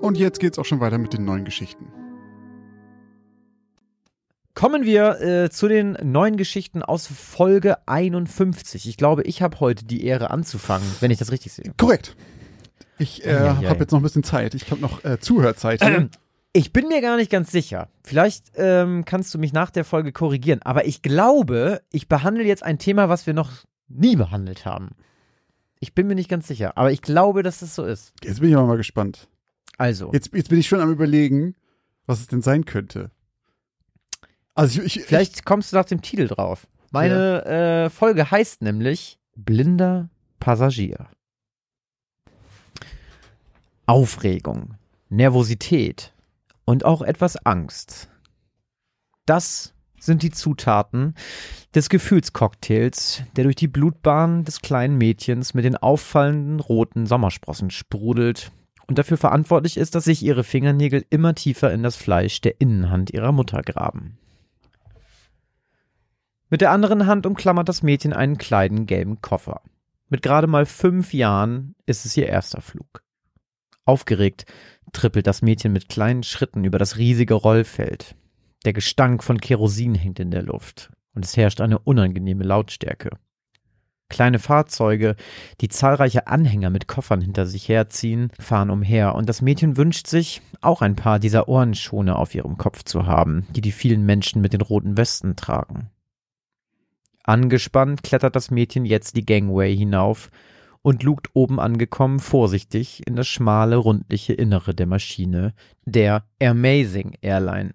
Speaker 1: Und jetzt geht's auch schon weiter mit den neuen Geschichten.
Speaker 2: Kommen wir äh, zu den neuen Geschichten aus Folge 51. Ich glaube, ich habe heute die Ehre anzufangen, wenn ich das richtig sehe.
Speaker 1: Korrekt. Ich äh, habe jetzt noch ein bisschen Zeit. Ich habe noch äh, Zuhörzeit.
Speaker 2: Ähm, ich bin mir gar nicht ganz sicher. Vielleicht ähm, kannst du mich nach der Folge korrigieren. Aber ich glaube, ich behandle jetzt ein Thema, was wir noch nie behandelt haben. Ich bin mir nicht ganz sicher. Aber ich glaube, dass das so ist.
Speaker 1: Jetzt bin ich mal gespannt.
Speaker 2: Also.
Speaker 1: Jetzt, jetzt bin ich schon am Überlegen, was es denn sein könnte.
Speaker 2: Also ich, ich, Vielleicht ich, kommst du nach dem Titel drauf. Meine ja. äh, Folge heißt nämlich Blinder Passagier. Aufregung, Nervosität und auch etwas Angst. Das sind die Zutaten des Gefühlscocktails, der durch die Blutbahn des kleinen Mädchens mit den auffallenden roten Sommersprossen sprudelt und dafür verantwortlich ist, dass sich ihre Fingernägel immer tiefer in das Fleisch der Innenhand ihrer Mutter graben. Mit der anderen Hand umklammert das Mädchen einen kleinen gelben Koffer. Mit gerade mal fünf Jahren ist es ihr erster Flug. Aufgeregt trippelt das Mädchen mit kleinen Schritten über das riesige Rollfeld. Der Gestank von Kerosin hängt in der Luft und es herrscht eine unangenehme Lautstärke. Kleine Fahrzeuge, die zahlreiche Anhänger mit Koffern hinter sich herziehen, fahren umher und das Mädchen wünscht sich, auch ein paar dieser Ohrenschone auf ihrem Kopf zu haben, die die vielen Menschen mit den roten Westen tragen. Angespannt klettert das Mädchen jetzt die Gangway hinauf und lugt oben angekommen vorsichtig in das schmale, rundliche Innere der Maschine, der Amazing Airline.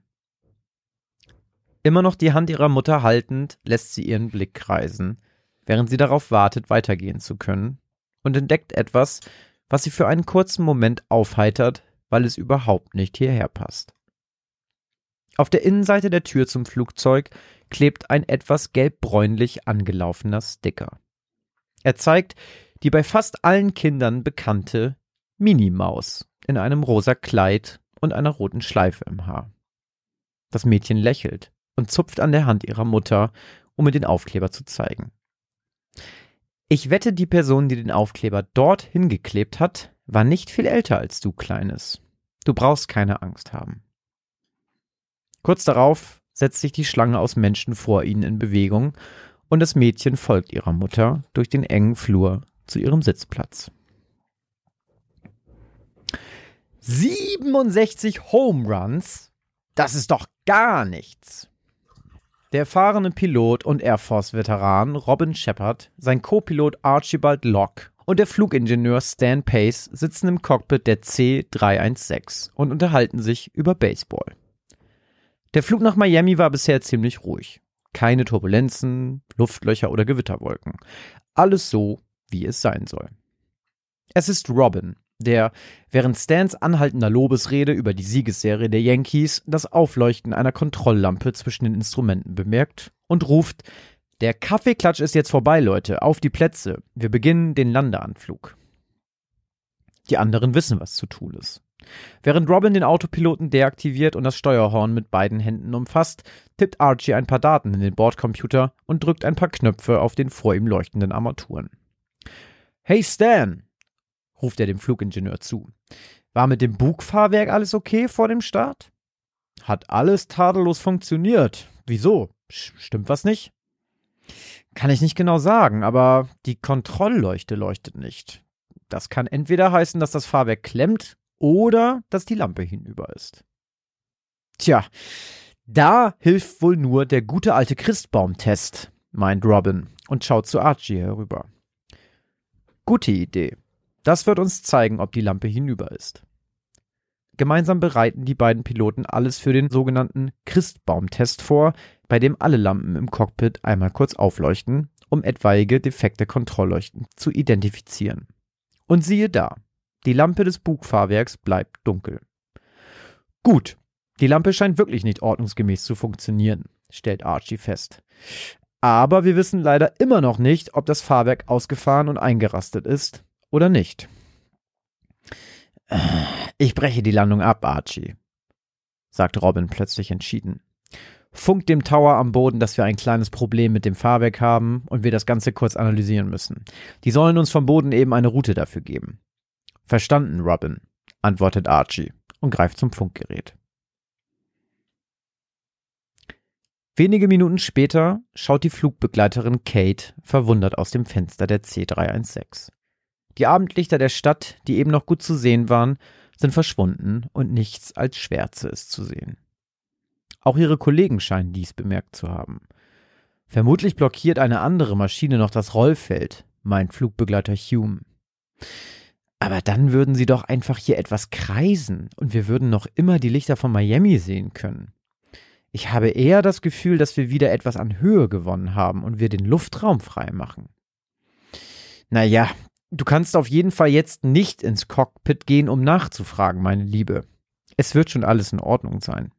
Speaker 2: Immer noch die Hand ihrer Mutter haltend, lässt sie ihren Blick kreisen, während sie darauf wartet, weitergehen zu können, und entdeckt etwas, was sie für einen kurzen Moment aufheitert, weil es überhaupt nicht hierher passt. Auf der Innenseite der Tür zum Flugzeug klebt ein etwas gelbbräunlich angelaufener Sticker. Er zeigt die bei fast allen Kindern bekannte Minimaus in einem rosa Kleid und einer roten Schleife im Haar. Das Mädchen lächelt und zupft an der Hand ihrer Mutter, um mir den Aufkleber zu zeigen. Ich wette, die Person, die den Aufkleber dort hingeklebt hat, war nicht viel älter als du, Kleines. Du brauchst keine Angst haben. Kurz darauf setzt sich die Schlange aus Menschen vor ihnen in Bewegung und das Mädchen folgt ihrer Mutter durch den engen Flur zu ihrem Sitzplatz. 67 Home Runs? Das ist doch gar nichts. Der erfahrene Pilot und Air Force-Veteran Robin Shepard, sein Co-Pilot Archibald Locke und der Flugingenieur Stan Pace sitzen im Cockpit der C-316 und unterhalten sich über Baseball. Der Flug nach Miami war bisher ziemlich ruhig. Keine Turbulenzen, Luftlöcher oder Gewitterwolken. Alles so, wie es sein soll. Es ist Robin, der während Stans anhaltender Lobesrede über die Siegesserie der Yankees das Aufleuchten einer Kontrolllampe zwischen den Instrumenten bemerkt und ruft Der Kaffeeklatsch ist jetzt vorbei, Leute, auf die Plätze. Wir beginnen den Landeanflug. Die anderen wissen, was zu tun ist. Während Robin den Autopiloten deaktiviert und das Steuerhorn mit beiden Händen umfasst, tippt Archie ein paar Daten in den Bordcomputer und drückt ein paar Knöpfe auf den vor ihm leuchtenden Armaturen. Hey Stan, ruft er dem Flugingenieur zu. War mit dem Bugfahrwerk alles okay vor dem Start? Hat alles tadellos funktioniert. Wieso? Stimmt was nicht? Kann ich nicht genau sagen, aber die Kontrollleuchte leuchtet nicht. Das kann entweder heißen, dass das Fahrwerk klemmt oder dass die Lampe hinüber ist. Tja, da hilft wohl nur der gute alte Christbaum-Test, meint Robin und schaut zu Archie herüber. Gute Idee. Das wird uns zeigen, ob die Lampe hinüber ist. Gemeinsam bereiten die beiden Piloten alles für den sogenannten Christbaum-Test vor, bei dem alle Lampen im Cockpit einmal kurz aufleuchten, um etwaige defekte Kontrollleuchten zu identifizieren. Und siehe da, die Lampe des Bugfahrwerks bleibt dunkel. Gut, die Lampe scheint wirklich nicht ordnungsgemäß zu funktionieren, stellt Archie fest. Aber wir wissen leider immer noch nicht, ob das Fahrwerk ausgefahren und eingerastet ist oder nicht. Ich breche die Landung ab, Archie, sagt Robin plötzlich entschieden. Funkt dem Tower am Boden, dass wir ein kleines Problem mit dem Fahrwerk haben und wir das Ganze kurz analysieren müssen. Die sollen uns vom Boden eben eine Route dafür geben. Verstanden, Robin, antwortet Archie und greift zum Funkgerät. Wenige Minuten später schaut die Flugbegleiterin Kate verwundert aus dem Fenster der C316. Die Abendlichter der Stadt, die eben noch gut zu sehen waren, sind verschwunden und nichts als Schwärze ist zu sehen. Auch ihre Kollegen scheinen dies bemerkt zu haben. Vermutlich blockiert eine andere Maschine noch das Rollfeld, meint Flugbegleiter Hume. Aber dann würden sie doch einfach hier etwas kreisen und wir würden noch immer die Lichter von Miami sehen können. Ich habe eher das Gefühl, dass wir wieder etwas an Höhe gewonnen haben und wir den Luftraum frei machen. Naja, du kannst auf jeden Fall jetzt nicht ins Cockpit gehen, um nachzufragen, meine Liebe. Es wird schon alles in Ordnung sein.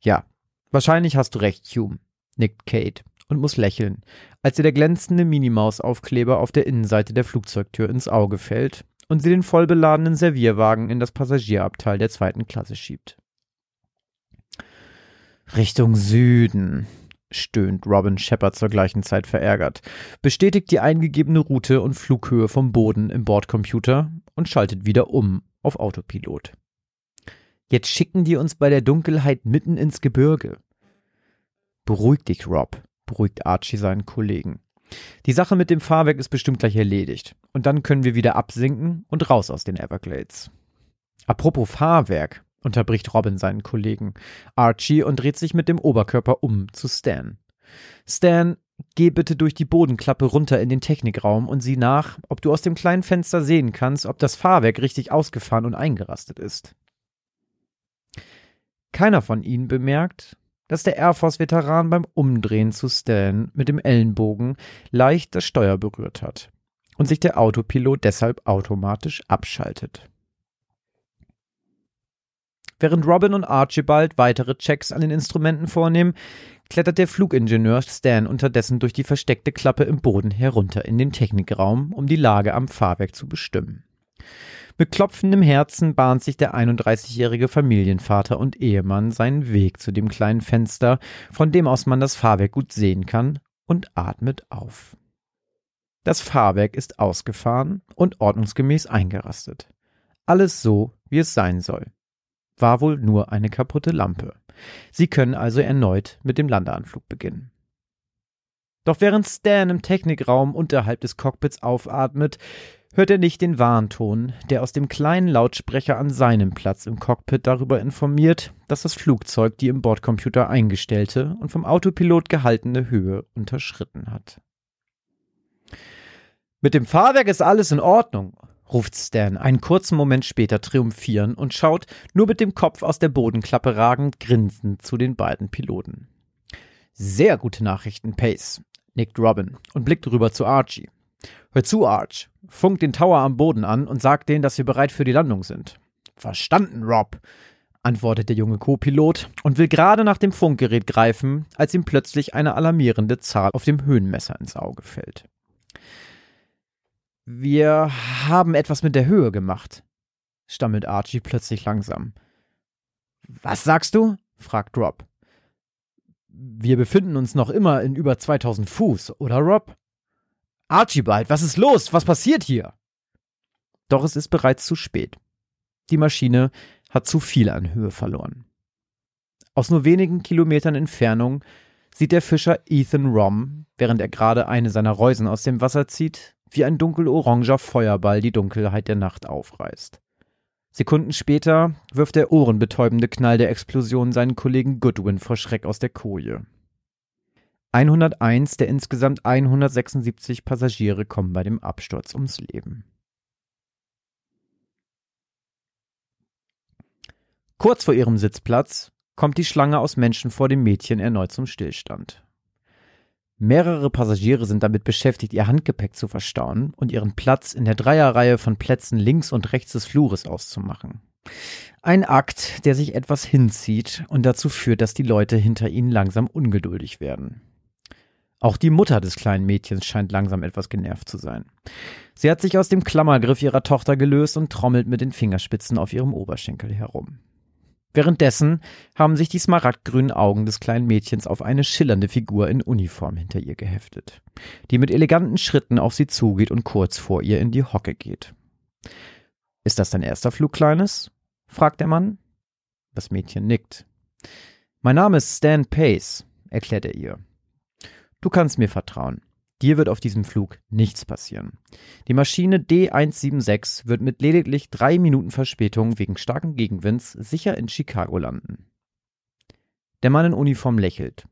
Speaker 2: Ja, wahrscheinlich hast du recht, Hume, nickt Kate und muss lächeln, als ihr der glänzende Minimaus-Aufkleber auf der Innenseite der Flugzeugtür ins Auge fällt und sie den vollbeladenen Servierwagen in das Passagierabteil der zweiten Klasse schiebt. Richtung Süden, stöhnt Robin Shepard zur gleichen Zeit verärgert, bestätigt die eingegebene Route und Flughöhe vom Boden im Bordcomputer und schaltet wieder um auf Autopilot. Jetzt schicken die uns bei der Dunkelheit mitten ins Gebirge. Beruhig dich, Rob, beruhigt Archie seinen Kollegen. Die Sache mit dem Fahrwerk ist bestimmt gleich erledigt. Und dann können wir wieder absinken und raus aus den Everglades. Apropos Fahrwerk, unterbricht Robin seinen Kollegen Archie und dreht sich mit dem Oberkörper um zu Stan. Stan, geh bitte durch die Bodenklappe runter in den Technikraum und sieh nach, ob du aus dem kleinen Fenster sehen kannst, ob das Fahrwerk richtig ausgefahren und eingerastet ist. Keiner von ihnen bemerkt, dass der Air Force-Veteran beim Umdrehen zu Stan mit dem Ellenbogen leicht das Steuer berührt hat und sich der Autopilot deshalb automatisch abschaltet. Während Robin und Archibald weitere Checks an den Instrumenten vornehmen, klettert der Flugingenieur Stan unterdessen durch die versteckte Klappe im Boden herunter in den Technikraum, um die Lage am Fahrwerk zu bestimmen. Mit klopfendem Herzen bahnt sich der 31-jährige Familienvater und Ehemann seinen Weg zu dem kleinen Fenster, von dem aus man das Fahrwerk gut sehen kann, und atmet auf. Das Fahrwerk ist ausgefahren und ordnungsgemäß eingerastet. Alles so, wie es sein soll. War wohl nur eine kaputte Lampe. Sie können also erneut mit dem Landeanflug beginnen. Doch während Stan im Technikraum unterhalb des Cockpits aufatmet, hört er nicht den Warnton, der aus dem kleinen Lautsprecher an seinem Platz im Cockpit darüber informiert, dass das Flugzeug die im Bordcomputer eingestellte und vom Autopilot gehaltene Höhe unterschritten hat. Mit dem Fahrwerk ist alles in Ordnung, ruft Stan einen kurzen Moment später triumphierend und schaut, nur mit dem Kopf aus der Bodenklappe ragend, grinsend zu den beiden Piloten. Sehr gute Nachrichten, Pace, nickt Robin und blickt rüber zu Archie. Hör zu, Arch. Funk den Tower am Boden an und sag denen, dass wir bereit für die Landung sind. Verstanden, Rob, antwortet der junge Co-Pilot und will gerade nach dem Funkgerät greifen, als ihm plötzlich eine alarmierende Zahl auf dem Höhenmesser ins Auge fällt. Wir haben etwas mit der Höhe gemacht, stammelt Archie plötzlich langsam. Was sagst du? fragt Rob. Wir befinden uns noch immer in über 2000 Fuß, oder Rob? Archibald, was ist los? Was passiert hier? Doch es ist bereits zu spät. Die Maschine hat zu viel an Höhe verloren. Aus nur wenigen Kilometern Entfernung sieht der Fischer Ethan Rom, während er gerade eine seiner Reusen aus dem Wasser zieht, wie ein dunkeloranger Feuerball die Dunkelheit der Nacht aufreißt. Sekunden später wirft der ohrenbetäubende Knall der Explosion seinen Kollegen Goodwin vor Schreck aus der Koje. 101 der insgesamt 176 Passagiere kommen bei dem Absturz ums Leben. Kurz vor ihrem Sitzplatz kommt die Schlange aus Menschen vor dem Mädchen erneut zum Stillstand. Mehrere Passagiere sind damit beschäftigt, ihr Handgepäck zu verstauen und ihren Platz in der Dreierreihe von Plätzen links und rechts des Flures auszumachen. Ein Akt, der sich etwas hinzieht und dazu führt, dass die Leute hinter ihnen langsam ungeduldig werden. Auch die Mutter des kleinen Mädchens scheint langsam etwas genervt zu sein. Sie hat sich aus dem Klammergriff ihrer Tochter gelöst und trommelt mit den Fingerspitzen auf ihrem Oberschenkel herum. Währenddessen haben sich die smaragdgrünen Augen des kleinen Mädchens auf eine schillernde Figur in Uniform hinter ihr geheftet, die mit eleganten Schritten auf sie zugeht und kurz vor ihr in die Hocke geht. Ist das dein erster Flug, Kleines? fragt der Mann. Das Mädchen nickt. Mein Name ist Stan Pace, erklärt er ihr. Du kannst mir vertrauen. Dir wird auf diesem Flug nichts passieren. Die Maschine D176 wird mit lediglich drei Minuten Verspätung wegen starken Gegenwinds sicher in Chicago landen. Der Mann in Uniform lächelt.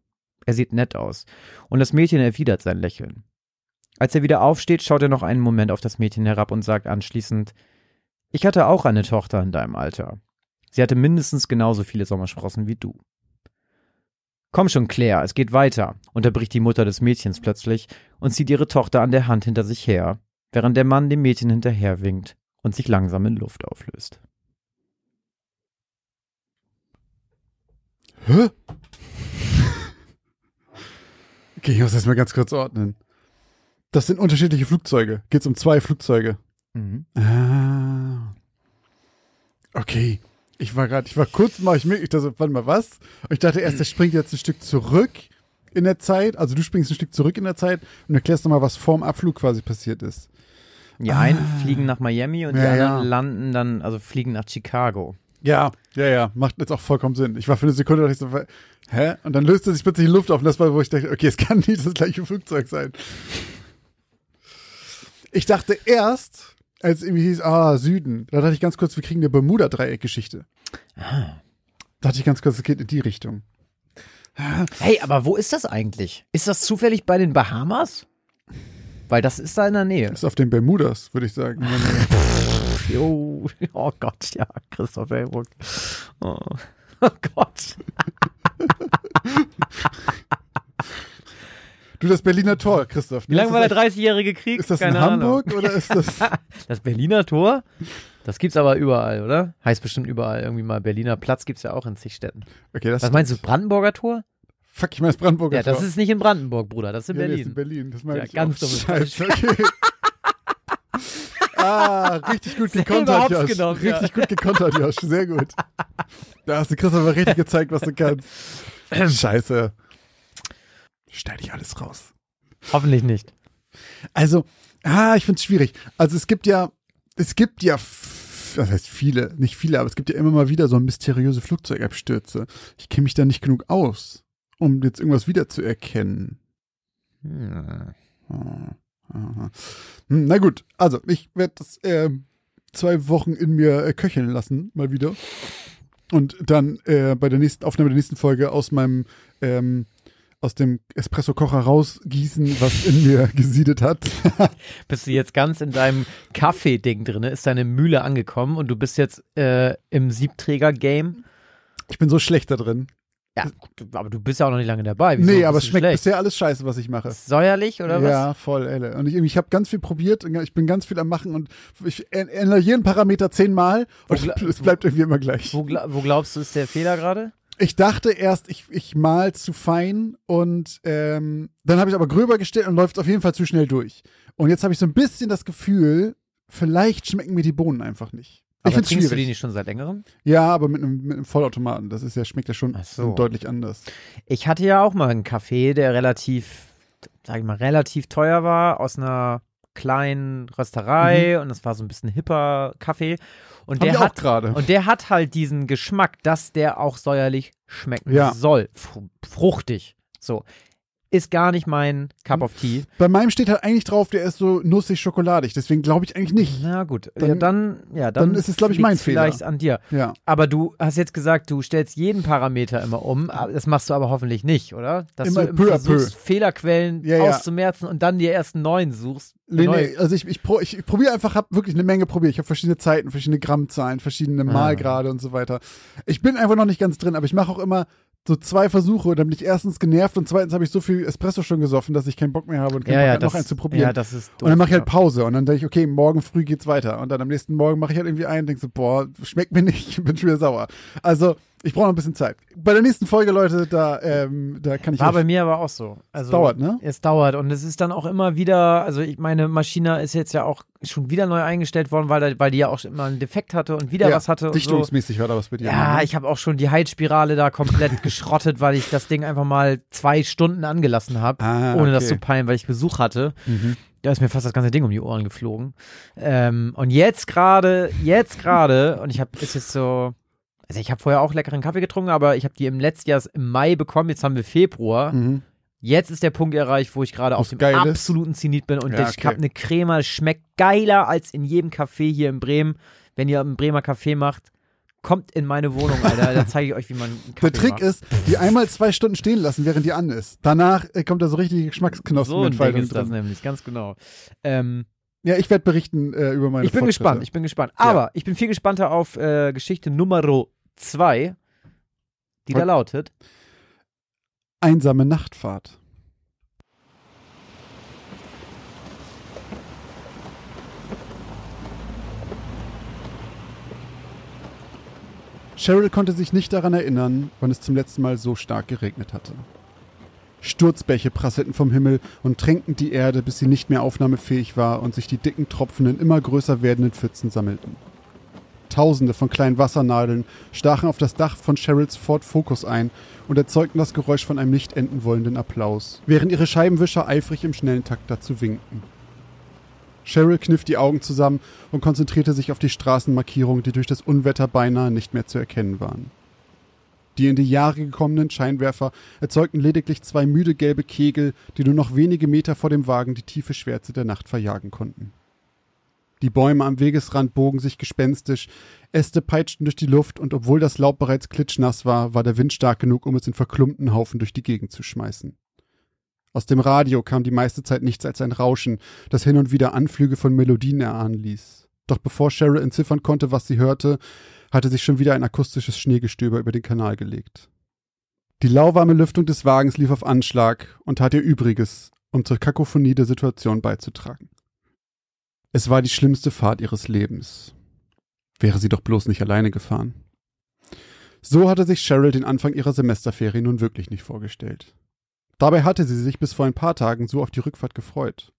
Speaker 2: Er sieht nett aus und das Mädchen erwidert sein Lächeln. Als er wieder aufsteht, schaut er noch einen Moment auf das Mädchen herab und sagt anschließend, ich hatte auch eine Tochter in deinem Alter. Sie hatte mindestens genauso viele Sommersprossen wie du. Komm schon, Claire, es geht weiter, unterbricht die Mutter des Mädchens plötzlich und zieht ihre Tochter an der Hand hinter sich her, während der Mann dem Mädchen hinterher winkt und sich langsam in Luft auflöst.
Speaker 1: Hä? Okay, ich muss das mal ganz kurz ordnen. Das sind unterschiedliche Flugzeuge. Geht's um zwei Flugzeuge?
Speaker 2: Mhm.
Speaker 1: Ah. Okay. Ich war gerade, ich war kurz mal, ich, ich dachte, warte mal, was? Und ich dachte erst, der springt jetzt ein Stück zurück in der Zeit. Also du springst ein Stück zurück in der Zeit und erklärst nochmal, was vorm Abflug quasi passiert ist.
Speaker 2: Die einen fliegen nach Miami und die
Speaker 1: Ja,
Speaker 2: anderen
Speaker 1: ja.
Speaker 2: landen dann, also fliegen nach Chicago.
Speaker 1: Ja, ja, ja, macht jetzt auch vollkommen Sinn. Ich war für eine Sekunde, dachte ich so, hä? Und dann löste sich plötzlich die Luft auf und das war, wo ich dachte, okay, es kann nicht das gleiche Flugzeug sein. Ich dachte erst, als irgendwie hieß, ah, Süden, da dachte ich ganz kurz, wir kriegen eine Bermuda-Dreieck-Geschichte.
Speaker 2: Ah.
Speaker 1: Dachte ich ganz kurz, es geht in die Richtung.
Speaker 2: Hey, aber wo ist das eigentlich? Ist das zufällig bei den Bahamas? Weil das ist da in der Nähe.
Speaker 1: Das ist auf den Bermudas, würde ich sagen.
Speaker 2: Jo, oh Gott, ja, Christoph Hellbruck. Oh. oh Gott.
Speaker 1: Du, das Berliner Tor, Christoph.
Speaker 2: Wie lange war der
Speaker 1: ist das,
Speaker 2: 30-jährige Krieg?
Speaker 1: ist das in
Speaker 2: Keine Ahnung.
Speaker 1: Hamburg oder ist das?
Speaker 2: Das Berliner Tor? Das gibt's aber überall, oder? Heißt bestimmt überall. Irgendwie mal Berliner Platz gibt's ja auch in zig Städten.
Speaker 1: Okay, das
Speaker 2: Was meinst du, Brandenburger Tor?
Speaker 1: Fuck, ich meine das Brandenburger
Speaker 2: Ja, das
Speaker 1: Tor.
Speaker 2: ist nicht in Brandenburg, Bruder. Das ist in
Speaker 1: Ja, nee, ist in
Speaker 2: Berlin.
Speaker 1: Berlin, das meine
Speaker 2: Ja,
Speaker 1: ich
Speaker 2: ganz
Speaker 1: auch. Scheiße, okay. ah, richtig gut gekontert, Josh.
Speaker 2: genommen, ja.
Speaker 1: richtig gut gekontert, Josh. Sehr gut. Da hast du Christoph aber richtig gezeigt, was du kannst. Scheiße. Schneide ich alles raus.
Speaker 2: Hoffentlich nicht.
Speaker 1: Also, ah, ich find's schwierig. Also es gibt ja, es gibt ja, das heißt viele, nicht viele, aber es gibt ja immer mal wieder so mysteriöse Flugzeugabstürze. Ich kenne mich da nicht genug aus, um jetzt irgendwas wiederzuerkennen.
Speaker 2: Hm.
Speaker 1: Ah. Hm, Na gut, also ich werde das ähm, zwei Wochen in mir äh, köcheln lassen, mal wieder. Und dann äh, bei der nächsten Aufnahme der nächsten Folge aus meinem ähm, aus dem Espresso-Kocher rausgießen, was in mir gesiedet hat.
Speaker 2: Bist du jetzt ganz in deinem Kaffee-Ding drin? Ist deine Mühle angekommen und du bist jetzt äh, im Siebträger-Game?
Speaker 1: Ich bin so schlecht da drin.
Speaker 2: Ja, aber du bist ja auch noch nicht lange dabei. Wieso
Speaker 1: nee, aber es schmeckt
Speaker 2: schlecht?
Speaker 1: bisher alles scheiße, was ich mache.
Speaker 2: Säuerlich oder was?
Speaker 1: Ja, voll, Elle. Und ich, ich habe ganz viel probiert, ich bin ganz viel am Machen und ich ändere jeden Parameter zehnmal und
Speaker 2: Wo
Speaker 1: es bleibt irgendwie immer gleich.
Speaker 2: Wo, wo glaubst du, ist der Fehler gerade?
Speaker 1: Ich dachte erst, ich, ich mal zu fein und ähm, dann habe ich aber gröber gestellt und läuft auf jeden Fall zu schnell durch. Und jetzt habe ich so ein bisschen das Gefühl, vielleicht schmecken mir die Bohnen einfach nicht.
Speaker 2: Aber
Speaker 1: ich finde es
Speaker 2: trinkst du die
Speaker 1: schwierig.
Speaker 2: nicht schon seit längerem?
Speaker 1: Ja, aber mit einem, mit einem Vollautomaten, das ist ja, schmeckt ja schon
Speaker 2: so.
Speaker 1: deutlich anders.
Speaker 2: Ich hatte ja auch mal einen Kaffee, der relativ, sag ich mal, relativ teuer war, aus einer kleinen Rösterei und es war so ein bisschen hipper Kaffee. Und
Speaker 1: Mhm.
Speaker 2: Der hat und der hat halt diesen Geschmack, dass der auch säuerlich schmecken
Speaker 1: Ja.
Speaker 2: soll. Fr fruchtig. So. Ist gar nicht mein Cup of Tea.
Speaker 1: Bei meinem steht halt eigentlich drauf, der ist so nussig schokoladig. Deswegen glaube ich eigentlich nicht.
Speaker 2: Na gut,
Speaker 1: Dann-
Speaker 2: ja, dann, ja, dann,
Speaker 1: dann ist es, glaub ich, mein Fehler.
Speaker 2: vielleicht an dir.
Speaker 1: Ja.
Speaker 2: Aber du hast jetzt gesagt, du stellst jeden Parameter immer um. Das machst du aber hoffentlich nicht, oder? Dass
Speaker 1: Immer
Speaker 2: du im
Speaker 1: peu
Speaker 2: versuchst, Fehlerquellen
Speaker 1: Ja,
Speaker 2: auszumerzen und dann die ersten neun suchst.
Speaker 1: Nee,
Speaker 2: Neu-
Speaker 1: nee, also ich, ich, pro, ich, ich probiere einfach, habe wirklich eine Menge probiert. Ich habe verschiedene Zeiten, verschiedene Grammzahlen, verschiedene
Speaker 2: Ah.
Speaker 1: Malgrade und so weiter. Ich bin einfach noch nicht ganz drin, aber ich mache auch immer so zwei Versuche und dann bin ich erstens genervt und zweitens habe ich so viel Espresso schon gesoffen, dass ich keinen Bock mehr habe und keinen
Speaker 2: Ja,
Speaker 1: Bock
Speaker 2: ja, das,
Speaker 1: noch einen zu probieren.
Speaker 2: ja, das ist
Speaker 1: und dann mache ich halt
Speaker 2: doof,
Speaker 1: Pause und dann denke ich, okay, morgen früh geht's weiter. Und dann am nächsten Morgen mache ich halt irgendwie einen und denke so, boah, schmeckt mir nicht, bin schon wieder sauer. Also, ich brauche noch ein bisschen Zeit. Bei der nächsten Folge, Leute, da, ähm, da kann ich
Speaker 2: War bei mir aber auch so. Also,
Speaker 1: dauert, ne?
Speaker 2: Es dauert und es ist dann auch immer wieder, also ich, meine Maschine ist jetzt ja auch schon wieder neu eingestellt worden, weil, da- weil die ja auch immer einen Defekt hatte und wieder
Speaker 1: ja,
Speaker 2: was hatte und so.
Speaker 1: Dichtungsmäßig war da was bei dir.
Speaker 2: Ja,
Speaker 1: ne?
Speaker 2: ich habe auch schon die Heizspirale da komplett geschrottet, weil ich das Ding einfach mal zwei Stunden angelassen habe,
Speaker 1: Ah,
Speaker 2: ohne das
Speaker 1: okay.
Speaker 2: zu peilen, weil ich Besuch hatte.
Speaker 1: Mhm.
Speaker 2: Da ist mir fast das ganze Ding um die Ohren geflogen. Ähm, und jetzt gerade, jetzt gerade, und ich habe, ist jetzt so, also ich habe vorher auch leckeren Kaffee getrunken, aber ich habe die im letzten Jahr im Mai bekommen, jetzt haben wir Februar.
Speaker 1: Mhm.
Speaker 2: Jetzt ist der Punkt erreicht, wo ich gerade auf dem
Speaker 1: ist.
Speaker 2: absoluten Zenit bin und
Speaker 1: Ja,
Speaker 2: ich
Speaker 1: okay.
Speaker 2: habe eine Crema, das schmeckt geiler als in jedem Café hier in Bremen. Wenn ihr einen Bremer Kaffee macht, kommt in meine Wohnung, Alter. Da zeige ich euch, wie man einen Kaffee
Speaker 1: Der Trick
Speaker 2: macht.
Speaker 1: ist, die einmal zwei Stunden stehen lassen, während die an ist. Danach äh, kommt da so richtig
Speaker 2: so ein Ding ist das
Speaker 1: drin.
Speaker 2: nämlich, ganz genau. Ähm,
Speaker 1: Ja, ich werde berichten äh, über meine
Speaker 2: ich bin gespannt, ich bin gespannt.
Speaker 1: Ja.
Speaker 2: Aber ich bin viel gespannter auf äh, Geschichte Nummer zwei, die da lautet.
Speaker 1: Einsame Nachtfahrt. Cheryl konnte sich nicht daran erinnern, wann es zum letzten Mal so stark geregnet hatte. Sturzbäche prasselten vom Himmel und tränkten die Erde, bis sie nicht mehr aufnahmefähig war und sich die dicken Tropfen in immer größer werdenden Pfützen sammelten. Tausende von kleinen Wassernadeln stachen auf das Dach von Cheryls Ford Focus ein und erzeugten das Geräusch von einem nicht enden wollenden Applaus, während ihre Scheibenwischer eifrig im schnellen Takt dazu winkten. Cheryl kniff die Augen zusammen und konzentrierte sich auf die Straßenmarkierungen, die durch das Unwetter beinahe nicht mehr zu erkennen waren. Die in die Jahre gekommenen Scheinwerfer erzeugten lediglich zwei müde gelbe Kegel, die nur noch wenige Meter vor dem Wagen die tiefe Schwärze der Nacht verjagen konnten. Die Bäume am Wegesrand bogen sich gespenstisch, Äste peitschten durch die Luft und obwohl das Laub bereits klitschnass war, war der Wind stark genug, um es in verklumpten Haufen durch die Gegend zu schmeißen. Aus dem Radio kam die meiste Zeit nichts als ein Rauschen, das hin und wieder Anflüge von Melodien erahnen ließ. Doch bevor Cheryl entziffern konnte, was sie hörte, hatte sich schon wieder ein akustisches Schneegestöber über den Kanal gelegt. Die lauwarme Lüftung des Wagens lief auf Anschlag und tat ihr Übriges, um zur Kakophonie der Situation beizutragen. Es war die schlimmste Fahrt ihres Lebens. Wäre sie doch bloß nicht alleine gefahren. So hatte sich Cheryl den Anfang ihrer Semesterferien nun wirklich nicht vorgestellt. Dabei hatte sie sich bis vor ein paar Tagen so auf die Rückfahrt gefreut.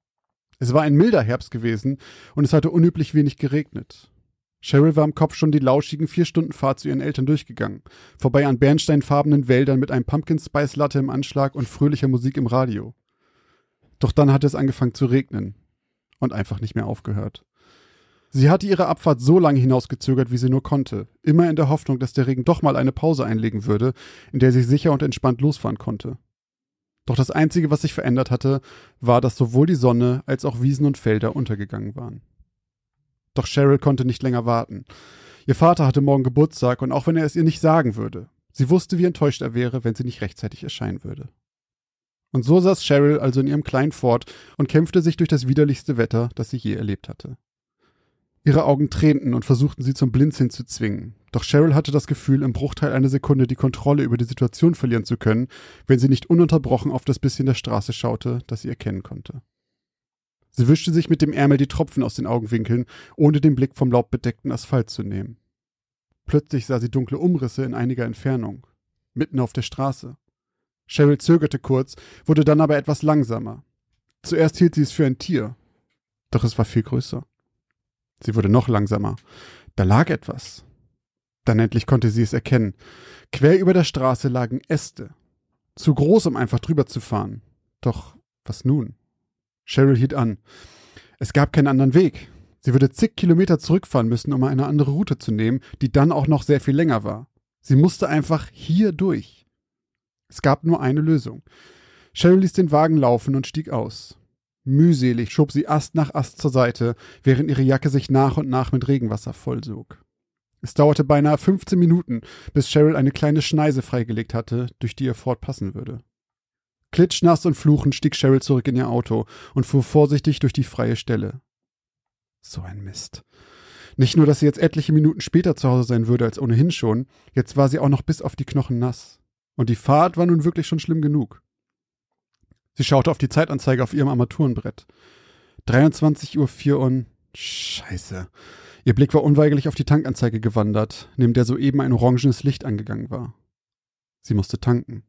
Speaker 1: Es war ein milder Herbst gewesen und es hatte unüblich wenig geregnet. Cheryl war im Kopf schon die lauschigen vier Stunden Fahrt zu ihren Eltern durchgegangen, vorbei an bernsteinfarbenen Wäldern mit einem Pumpkin Spice Latte im Anschlag und fröhlicher Musik im Radio. Doch dann hatte es angefangen zu regnen und einfach nicht mehr aufgehört. Sie hatte ihre Abfahrt so lange hinausgezögert, wie sie nur konnte, immer in der Hoffnung, dass der Regen doch mal eine Pause einlegen würde, in der sie sicher und entspannt losfahren konnte. Doch das Einzige, was sich verändert hatte, war, dass sowohl die Sonne als auch Wiesen und Felder untergegangen waren. Doch Cheryl konnte nicht länger warten. Ihr Vater hatte morgen Geburtstag und auch wenn er es ihr nicht sagen würde, sie wusste, wie enttäuscht er wäre, wenn sie nicht rechtzeitig erscheinen würde. Und so saß Cheryl also in ihrem kleinen Fort und kämpfte sich durch das widerlichste Wetter, das sie je erlebt hatte. Ihre Augen tränten und versuchten sie zum Blinzeln zu zwingen. Doch Cheryl hatte das Gefühl, im Bruchteil einer Sekunde die Kontrolle über die Situation verlieren zu können, wenn sie nicht ununterbrochen auf das bisschen der Straße schaute, das sie erkennen konnte. Sie wischte sich mit dem Ärmel die Tropfen aus den Augenwinkeln, ohne den Blick vom laubbedeckten Asphalt zu nehmen. Plötzlich sah sie dunkle Umrisse in einiger Entfernung, mitten auf der Straße. Cheryl zögerte kurz, wurde dann aber etwas langsamer. Zuerst hielt sie es für ein Tier, doch es war viel größer. Sie wurde noch langsamer. Da lag etwas. Dann endlich konnte sie es erkennen. Quer über der Straße lagen Äste. Zu groß, um einfach drüber zu fahren. Doch was nun? Cheryl hielt an. Es gab keinen anderen Weg. Sie würde zig Kilometer zurückfahren müssen, um eine andere Route zu nehmen, die dann auch noch sehr viel länger war. Sie musste einfach hier durch. Es gab nur eine Lösung. Cheryl ließ den Wagen laufen und stieg aus. Mühselig schob sie Ast nach Ast zur Seite, während ihre Jacke sich nach und nach mit Regenwasser vollsog. Es dauerte beinahe 15 Minuten, bis Cheryl eine kleine Schneise freigelegt hatte, durch die ihr Ford passen würde. Klitschnass und fluchend stieg Cheryl zurück in ihr Auto und fuhr vorsichtig durch die freie Stelle. So ein Mist. Nicht nur, dass sie jetzt etliche Minuten später zu Hause sein würde als ohnehin schon, jetzt war sie auch noch bis auf die Knochen nass. Und die Fahrt war nun wirklich schon schlimm genug. Sie schaute auf die Zeitanzeige auf ihrem Armaturenbrett. 23.04 Uhr und Scheiße. Ihr Blick war unweigerlich auf die Tankanzeige gewandert, neben der soeben ein orangenes Licht angegangen war. Sie musste tanken.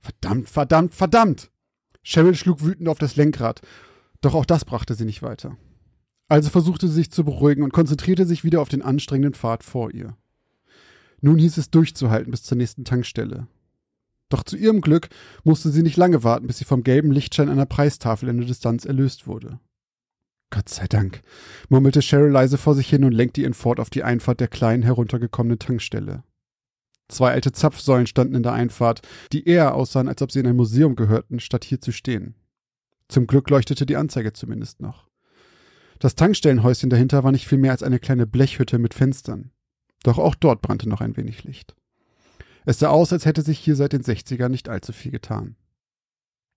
Speaker 1: Verdammt, verdammt, verdammt! Cheryl schlug wütend auf das Lenkrad, doch auch das brachte sie nicht weiter. Also versuchte sie sich zu beruhigen und konzentrierte sich wieder auf den anstrengenden Pfad vor ihr. Nun hieß es durchzuhalten bis zur nächsten Tankstelle. Doch zu ihrem Glück musste sie nicht lange warten, bis sie vom gelben Lichtschein einer Preistafel in der Distanz erlöst wurde. Gott sei Dank, murmelte Cheryl leise vor sich hin und lenkte ihren Ford auf die Einfahrt der kleinen heruntergekommenen Tankstelle. Zwei alte Zapfsäulen standen in der Einfahrt, die eher aussahen, als ob sie in ein Museum gehörten, statt hier zu stehen. Zum Glück leuchtete die Anzeige zumindest noch. Das Tankstellenhäuschen dahinter war nicht viel mehr als eine kleine Blechhütte mit Fenstern. Doch auch dort brannte noch ein wenig Licht. Es sah aus, als hätte sich hier seit den 60ern nicht allzu viel getan.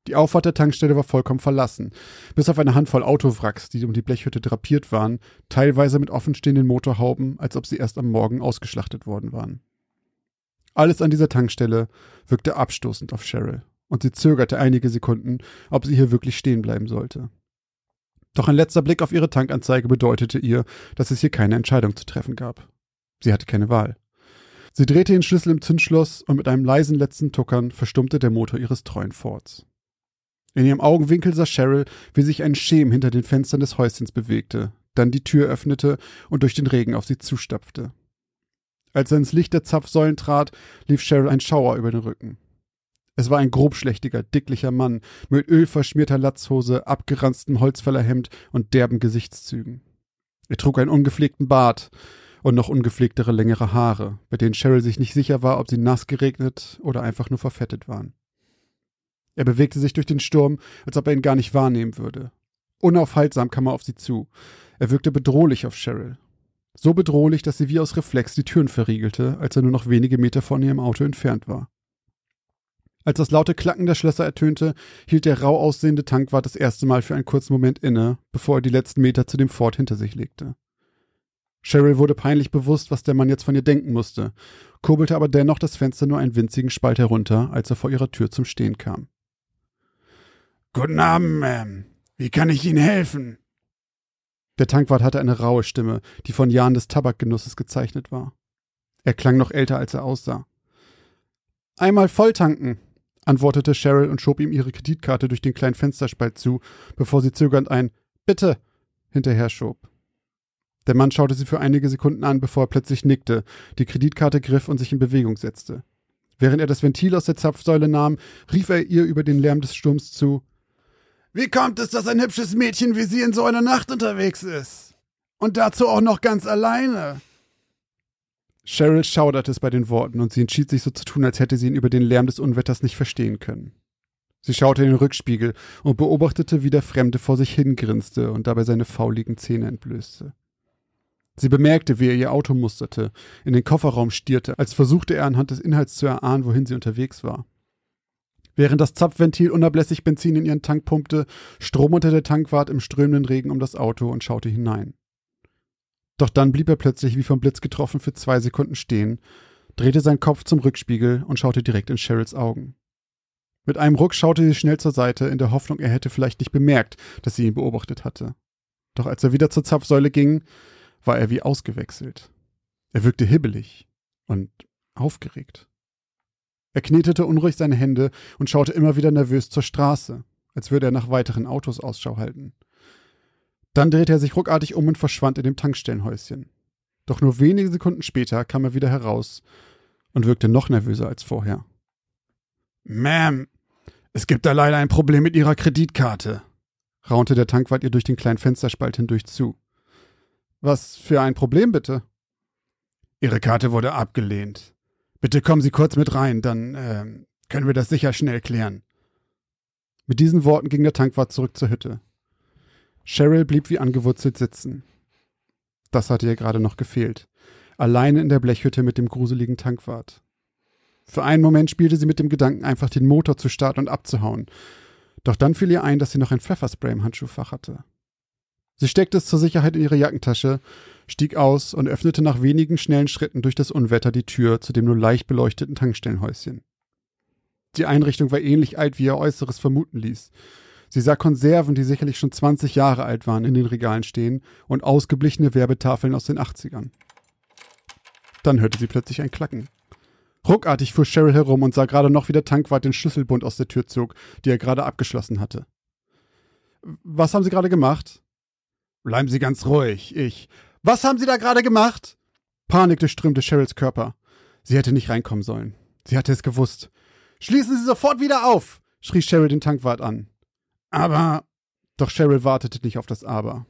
Speaker 1: Die Auffahrt der Tankstelle war vollkommen verlassen, bis auf eine Handvoll Autowracks, die um die Blechhütte drapiert waren, teilweise mit offenstehenden Motorhauben, als ob sie erst am Morgen ausgeschlachtet worden waren. Alles an dieser Tankstelle wirkte abstoßend auf Cheryl, und sie zögerte einige Sekunden, ob sie hier wirklich stehen bleiben sollte. Doch ein letzter Blick auf ihre Tankanzeige bedeutete ihr, dass es hier keine Entscheidung zu treffen gab. Sie hatte keine Wahl. Sie drehte den Schlüssel im Zündschloss und mit einem leisen letzten Tuckern verstummte der Motor ihres treuen Forts. In ihrem Augenwinkel sah Cheryl, wie sich ein Schem hinter den Fenstern des Häuschens bewegte, dann die Tür öffnete und durch den Regen auf sie zustapfte. Als er ins Licht der Zapfsäulen trat, lief Cheryl ein Schauer über den Rücken. Es war ein grobschlächtiger, dicklicher Mann mit ölverschmierter Latzhose, abgeranztem Holzfällerhemd und derben Gesichtszügen. Er trug einen ungepflegten Bart und noch ungepflegtere längere Haare, bei denen Cheryl sich nicht sicher war, ob sie nass geregnet oder einfach nur verfettet waren. Er bewegte sich durch den Sturm, als ob er ihn gar nicht wahrnehmen würde. Unaufhaltsam kam er auf sie zu. Er wirkte bedrohlich auf Cheryl. So bedrohlich, dass sie wie aus Reflex die Türen verriegelte, als er nur noch wenige Meter von ihrem Auto entfernt war. Als das laute Klacken der Schlösser ertönte, hielt der rau aussehende Tankwart das erste Mal für einen kurzen Moment inne, bevor er die letzten Meter zu dem Ford hinter sich legte. Cheryl wurde peinlich bewusst, was der Mann jetzt von ihr denken musste, kurbelte aber dennoch das Fenster nur einen winzigen Spalt herunter, als er vor ihrer Tür zum Stehen kam. Guten Abend, Ma'am. Wie kann ich Ihnen helfen? Der Tankwart hatte eine raue Stimme, die von Jahren des Tabakgenusses gezeichnet war. Er klang noch älter, als er aussah. Einmal volltanken, antwortete Cheryl und schob ihm ihre Kreditkarte durch den kleinen Fensterspalt zu, bevor sie zögernd ein Bitte hinterher schob. Der Mann schaute sie für einige Sekunden an, bevor er plötzlich nickte, die Kreditkarte griff und sich in Bewegung setzte. Während er das Ventil aus der Zapfsäule nahm, rief er ihr über den Lärm des Sturms zu wie kommt es, dass ein hübsches Mädchen wie Sie in so einer Nacht unterwegs ist? Und dazu auch noch ganz alleine? Cheryl schauderte es bei den Worten und sie entschied sich so zu tun, als hätte sie ihn über den Lärm des Unwetters nicht verstehen können. Sie schaute in den Rückspiegel und beobachtete, wie der Fremde vor sich hingrinste und dabei seine fauligen Zähne entblößte. Sie bemerkte, wie er ihr Auto musterte, in den Kofferraum stierte, als versuchte er anhand des Inhalts zu erahnen, wohin sie unterwegs war. Während das Zapfventil unablässig Benzin in ihren Tank pumpte, stromerte der Tankwart im strömenden Regen um das Auto und schaute hinein. Doch dann blieb er plötzlich wie vom Blitz getroffen für zwei Sekunden stehen, drehte seinen Kopf zum Rückspiegel und schaute direkt in Cheryls Augen. Mit einem Ruck schaute sie schnell zur Seite, in der Hoffnung, er hätte vielleicht nicht bemerkt, dass sie ihn beobachtet hatte. Doch als er wieder zur Zapfsäule ging, war er wie ausgewechselt. Er wirkte hibbelig und aufgeregt. Er knetete unruhig seine Hände und schaute immer wieder nervös zur Straße, als würde er nach weiteren Autos Ausschau halten. Dann drehte er sich ruckartig um und verschwand in dem Tankstellenhäuschen. Doch nur wenige Sekunden später kam er wieder heraus und wirkte noch nervöser als vorher. Ma'am, es gibt da leider ein Problem mit Ihrer Kreditkarte, raunte der Tankwart ihr durch den kleinen Fensterspalt hindurch zu. Was für ein Problem bitte? Ihre Karte wurde abgelehnt. Bitte kommen Sie kurz mit rein, dann äh, können wir das sicher schnell klären. Mit diesen Worten ging der Tankwart zurück zur Hütte. Cheryl blieb wie angewurzelt sitzen. Das hatte ihr gerade noch gefehlt. Alleine in der Blechhütte mit dem gruseligen Tankwart. Für einen Moment spielte sie mit dem Gedanken, einfach den Motor zu starten und abzuhauen. Doch dann fiel ihr ein, dass sie noch ein Pfefferspray im Handschuhfach hatte. Sie steckte es zur Sicherheit in ihre Jackentasche, stieg aus und öffnete nach wenigen schnellen Schritten durch das Unwetter die Tür zu dem nur leicht beleuchteten Tankstellenhäuschen. Die Einrichtung war ähnlich alt, wie ihr Äußeres vermuten ließ. Sie sah Konserven, die sicherlich schon 20 Jahre alt waren, in den Regalen stehen und ausgeblichene Werbetafeln aus den 80ern. Dann hörte sie plötzlich ein Klacken. Ruckartig fuhr Cheryl herum und sah gerade noch, wie der Tankwart den Schlüsselbund aus der Tür zog, die er gerade abgeschlossen hatte. Was haben Sie gerade gemacht? Bleiben Sie ganz ruhig. Ich. Was haben Sie da gerade gemacht? Panik durchströmte Cheryls Körper. Sie hätte nicht reinkommen sollen. Sie hatte es gewusst. Schließen Sie sofort wieder auf! schrie Cheryl den Tankwart an. Aber. Doch Cheryl wartete nicht auf das Aber.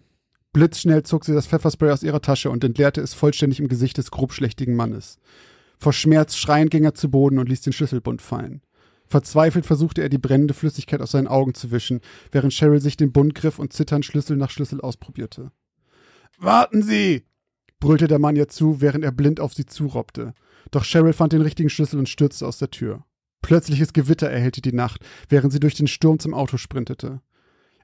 Speaker 1: Blitzschnell zog sie das Pfefferspray aus ihrer Tasche und entleerte es vollständig im Gesicht des grobschlächtigen Mannes. Vor Schmerz schreiend ging er zu Boden und ließ den Schlüsselbund fallen. Verzweifelt versuchte er die brennende Flüssigkeit aus seinen Augen zu wischen, während Cheryl sich den Bund griff und zitternd Schlüssel nach Schlüssel ausprobierte. Warten Sie! brüllte der Mann ihr zu, während er blind auf sie zurobbte. Doch Cheryl fand den richtigen Schlüssel und stürzte aus der Tür. Plötzliches Gewitter erhellte die Nacht, während sie durch den Sturm zum Auto sprintete.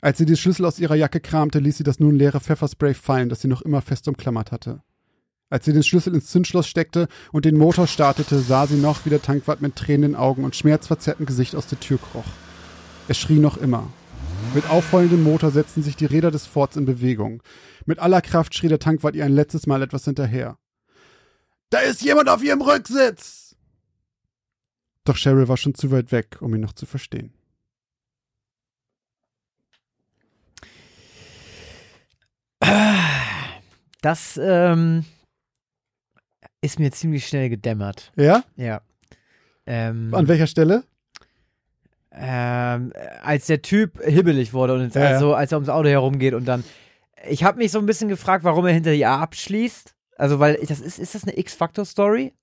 Speaker 1: Als sie die Schlüssel aus ihrer Jacke kramte, ließ sie das nun leere Pfefferspray fallen, das sie noch immer fest umklammert hatte. Als sie den Schlüssel ins Zündschloss steckte und den Motor startete, sah sie noch, wie der Tankwart mit tränenden Augen und schmerzverzerrtem Gesicht aus der Tür kroch. Er schrie noch immer. Mit aufheulendem Motor setzten sich die Räder des Forts in Bewegung. Mit aller Kraft schrie der Tankwart ihr ein letztes Mal etwas hinterher. Da ist jemand auf ihrem Rücksitz! Doch Cheryl war schon zu weit weg, um ihn noch zu verstehen.
Speaker 2: Das ähm, ist mir ziemlich schnell gedämmert.
Speaker 1: Ja?
Speaker 2: Ja. Ähm,
Speaker 1: An welcher Stelle?
Speaker 2: ähm, als der Typ hibbelig wurde und
Speaker 1: Ja,
Speaker 2: also als er ums Auto herumgeht und dann. Ich habe mich so ein bisschen gefragt, warum er hinter ihr abschließt. Also, weil das ist, ist das eine X-Factor-Story?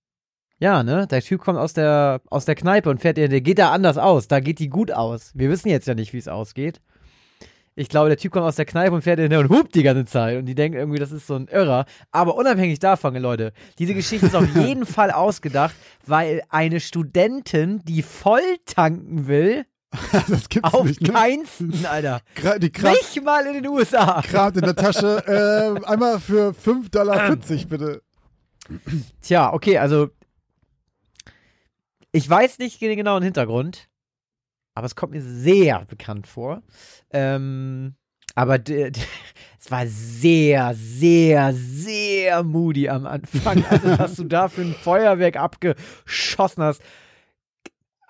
Speaker 2: Ja, ne? Der Typ kommt aus der, aus der Kneipe und fährt der geht da anders aus. Da geht die gut aus. Wir wissen jetzt ja nicht, wie es ausgeht. Ich glaube, der Typ kommt aus der Kneipe und fährt hinter und hupt die ganze Zeit. Und die denken irgendwie, das ist so ein Irrer. Aber unabhängig davon, Leute, diese Geschichte ist auf jeden Fall ausgedacht, weil eine Studentin, die voll tanken will,
Speaker 1: das gibt's
Speaker 2: auf
Speaker 1: nicht, ne?
Speaker 2: keinsten, Alter.
Speaker 1: Gra die
Speaker 2: Nicht mal in den USA.
Speaker 1: kramt in der Tasche. Äh, einmal für 5,40 Dollar, bitte.
Speaker 2: Tja, okay, also ich weiß nicht den genauen Hintergrund, aber es kommt mir sehr bekannt vor. Ähm, aber es war sehr, sehr, sehr moody am Anfang. Also, dass du da für ein Feuerwerk abgeschossen hast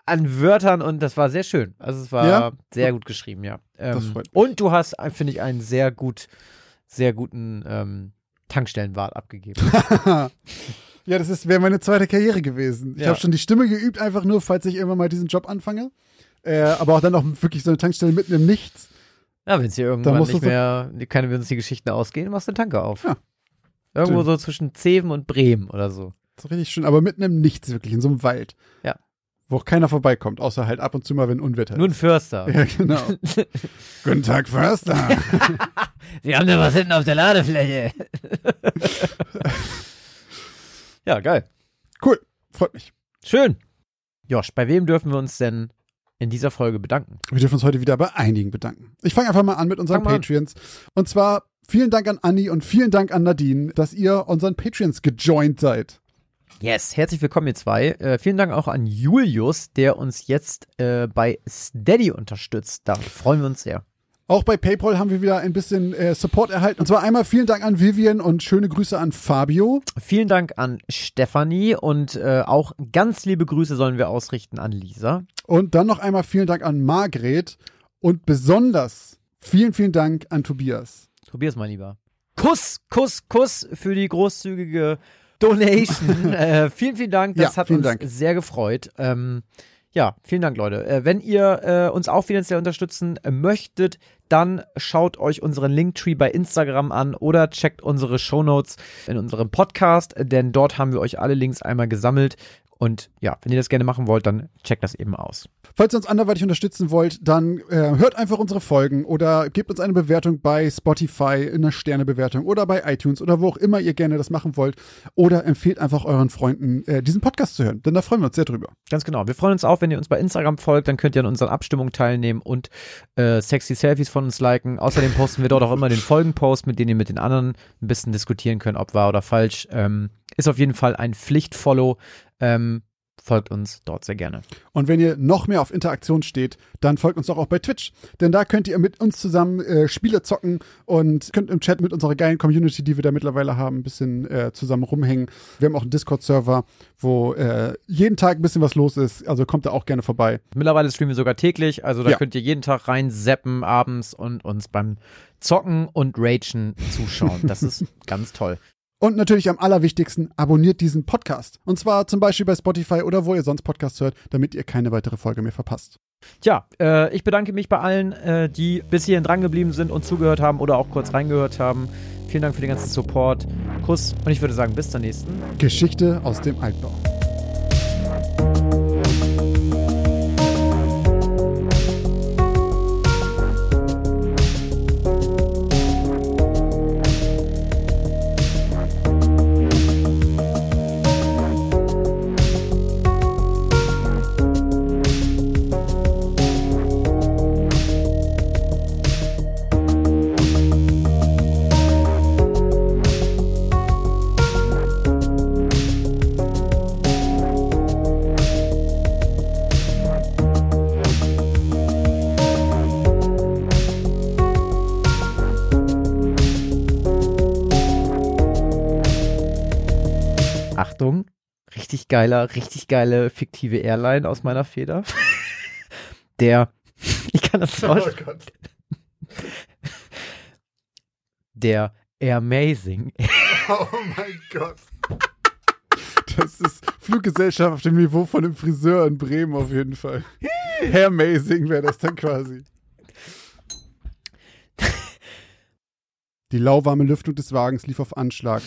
Speaker 2: an Wörtern und das war sehr schön. Also es war
Speaker 1: Ja?
Speaker 2: sehr gut geschrieben, ja. Ähm. Und du hast, finde ich, einen sehr gut, sehr guten ähm, Tankstellenwart abgegeben.
Speaker 1: ja, das wäre meine zweite Karriere gewesen. Ich
Speaker 2: Ja.
Speaker 1: habe schon die Stimme geübt, einfach nur, falls ich irgendwann mal diesen Job anfange. Äh, aber auch dann auch wirklich so eine Tankstelle mitten im Nichts.
Speaker 2: Ja, wenn es hier irgendwann nicht
Speaker 1: so-
Speaker 2: mehr, keine wir uns die Geschichten ausgehen, machst du den Tanker auf.
Speaker 1: Ja.
Speaker 2: Irgendwo
Speaker 1: Schön.
Speaker 2: so zwischen Zeven und Bremen oder so.
Speaker 1: Ist richtig schön, aber mitten im Nichts, wirklich, in so einem Wald.
Speaker 2: Ja.
Speaker 1: Wo auch keiner vorbeikommt, außer halt ab und zu mal, wenn Unwetter
Speaker 2: Nur ein Förster.
Speaker 1: Ja, genau. Guten Tag, Förster.
Speaker 2: Sie haben da was hinten auf der Ladefläche. ja, geil.
Speaker 1: cool, freut mich.
Speaker 2: Schön. Josh, bei wem dürfen wir uns denn in dieser Folge bedanken?
Speaker 1: Wir dürfen uns heute wieder bei einigen bedanken. Ich fange einfach mal an mit unseren
Speaker 2: Fang.
Speaker 1: Patreons. Und zwar vielen Dank an Anni und vielen Dank an Nadine, dass ihr unseren Patreons gejoint seid.
Speaker 2: Yes, herzlich willkommen ihr zwei. Äh, vielen Dank auch an Julius, der uns jetzt äh, bei Steady unterstützt. Da freuen wir uns sehr.
Speaker 1: Auch bei PayPal haben wir wieder ein bisschen äh, Support erhalten. Und zwar einmal vielen Dank an Vivian und schöne Grüße an Fabio.
Speaker 2: Vielen Dank an Stefanie und äh, auch ganz liebe Grüße sollen wir ausrichten an Lisa.
Speaker 1: Und dann noch einmal vielen Dank an Margret. Und besonders vielen, vielen Dank an Tobias.
Speaker 2: Tobias, mein Lieber. Kuss, Kuss, Kuss für die großzügige Donation. äh, vielen, vielen Dank. Das
Speaker 1: Ja,
Speaker 2: hat uns
Speaker 1: Dank.
Speaker 2: sehr gefreut. Ähm, ja, vielen Dank, Leute. Äh, wenn ihr äh, uns auch finanziell unterstützen möchtet, dann schaut euch unseren Linktree bei Instagram an oder checkt unsere Shownotes in unserem Podcast, denn dort haben wir euch alle Links einmal gesammelt Und ja, wenn ihr das gerne machen wollt, dann checkt das eben aus.
Speaker 1: Falls ihr uns anderweitig unterstützen wollt, dann äh, hört einfach unsere Folgen oder gebt uns eine Bewertung bei Spotify, in einer Sternebewertung oder bei iTunes oder wo auch immer ihr gerne das machen wollt. Oder empfehlt einfach euren Freunden, äh, diesen Podcast zu hören, denn da freuen wir uns sehr drüber.
Speaker 2: Ganz genau. Wir freuen uns auch, wenn ihr uns bei Instagram folgt, dann könnt ihr an unseren Abstimmungen teilnehmen und äh, sexy Selfies von uns liken. Außerdem posten wir dort auch immer den Folgenpost, mit denen ihr mit den anderen ein bisschen diskutieren könnt, ob wahr oder falsch. Ähm, ist auf jeden Fall ein Pflichtfollow. Ähm, folgt uns dort sehr gerne.
Speaker 1: Und wenn ihr noch mehr auf Interaktion steht, dann folgt uns doch auch bei Twitch. Denn da könnt ihr mit uns zusammen äh, Spiele zocken und könnt im Chat mit unserer geilen Community, die wir da mittlerweile haben, ein bisschen äh, zusammen rumhängen. Wir haben auch einen Discord-Server, wo äh, jeden Tag ein bisschen was los ist. Also kommt da auch gerne vorbei.
Speaker 2: Mittlerweile streamen wir sogar täglich. Also da
Speaker 1: Ja.
Speaker 2: könnt ihr jeden Tag rein zappen abends und uns beim Zocken und Ragen zuschauen. Das ist ganz toll.
Speaker 1: Und natürlich am allerwichtigsten, abonniert diesen Podcast. Und zwar zum Beispiel bei Spotify oder wo ihr sonst Podcasts hört, damit ihr keine weitere Folge mehr verpasst.
Speaker 2: Tja, äh, ich bedanke mich bei allen, äh, die bis hierhin drangeblieben sind und zugehört haben oder auch kurz reingehört haben. Vielen Dank für den ganzen Support. Kuss und ich würde sagen, bis zur nächsten.
Speaker 1: Geschichte aus dem Altbau.
Speaker 2: Geiler, richtig geile fiktive Airline aus meiner Feder. Der, ich kann das nicht aussprechen.
Speaker 1: Gott.
Speaker 2: Der Amazing.
Speaker 1: Oh mein Gott. Das ist Fluggesellschaft auf dem Niveau von einem Friseur in Bremen auf jeden Fall. Herr Amazing wäre das dann quasi. Die lauwarme Lüftung des Wagens lief auf Anschlag.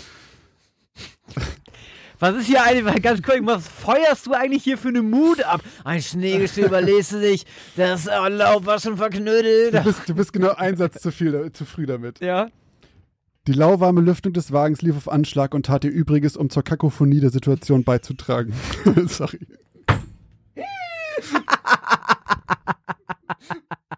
Speaker 2: Was ist hier eigentlich, ganz kurz, was feuerst du eigentlich hier für eine Mut ab? Ein Schneegestöber, du dich, das Laub war schon verknödelt.
Speaker 1: Du bist, du bist genau ein Satz zu, viel, zu früh damit.
Speaker 2: Ja.
Speaker 1: Die lauwarme Lüftung des Wagens lief auf Anschlag und tat ihr Übriges, um zur Kakophonie der Situation beizutragen. Sorry.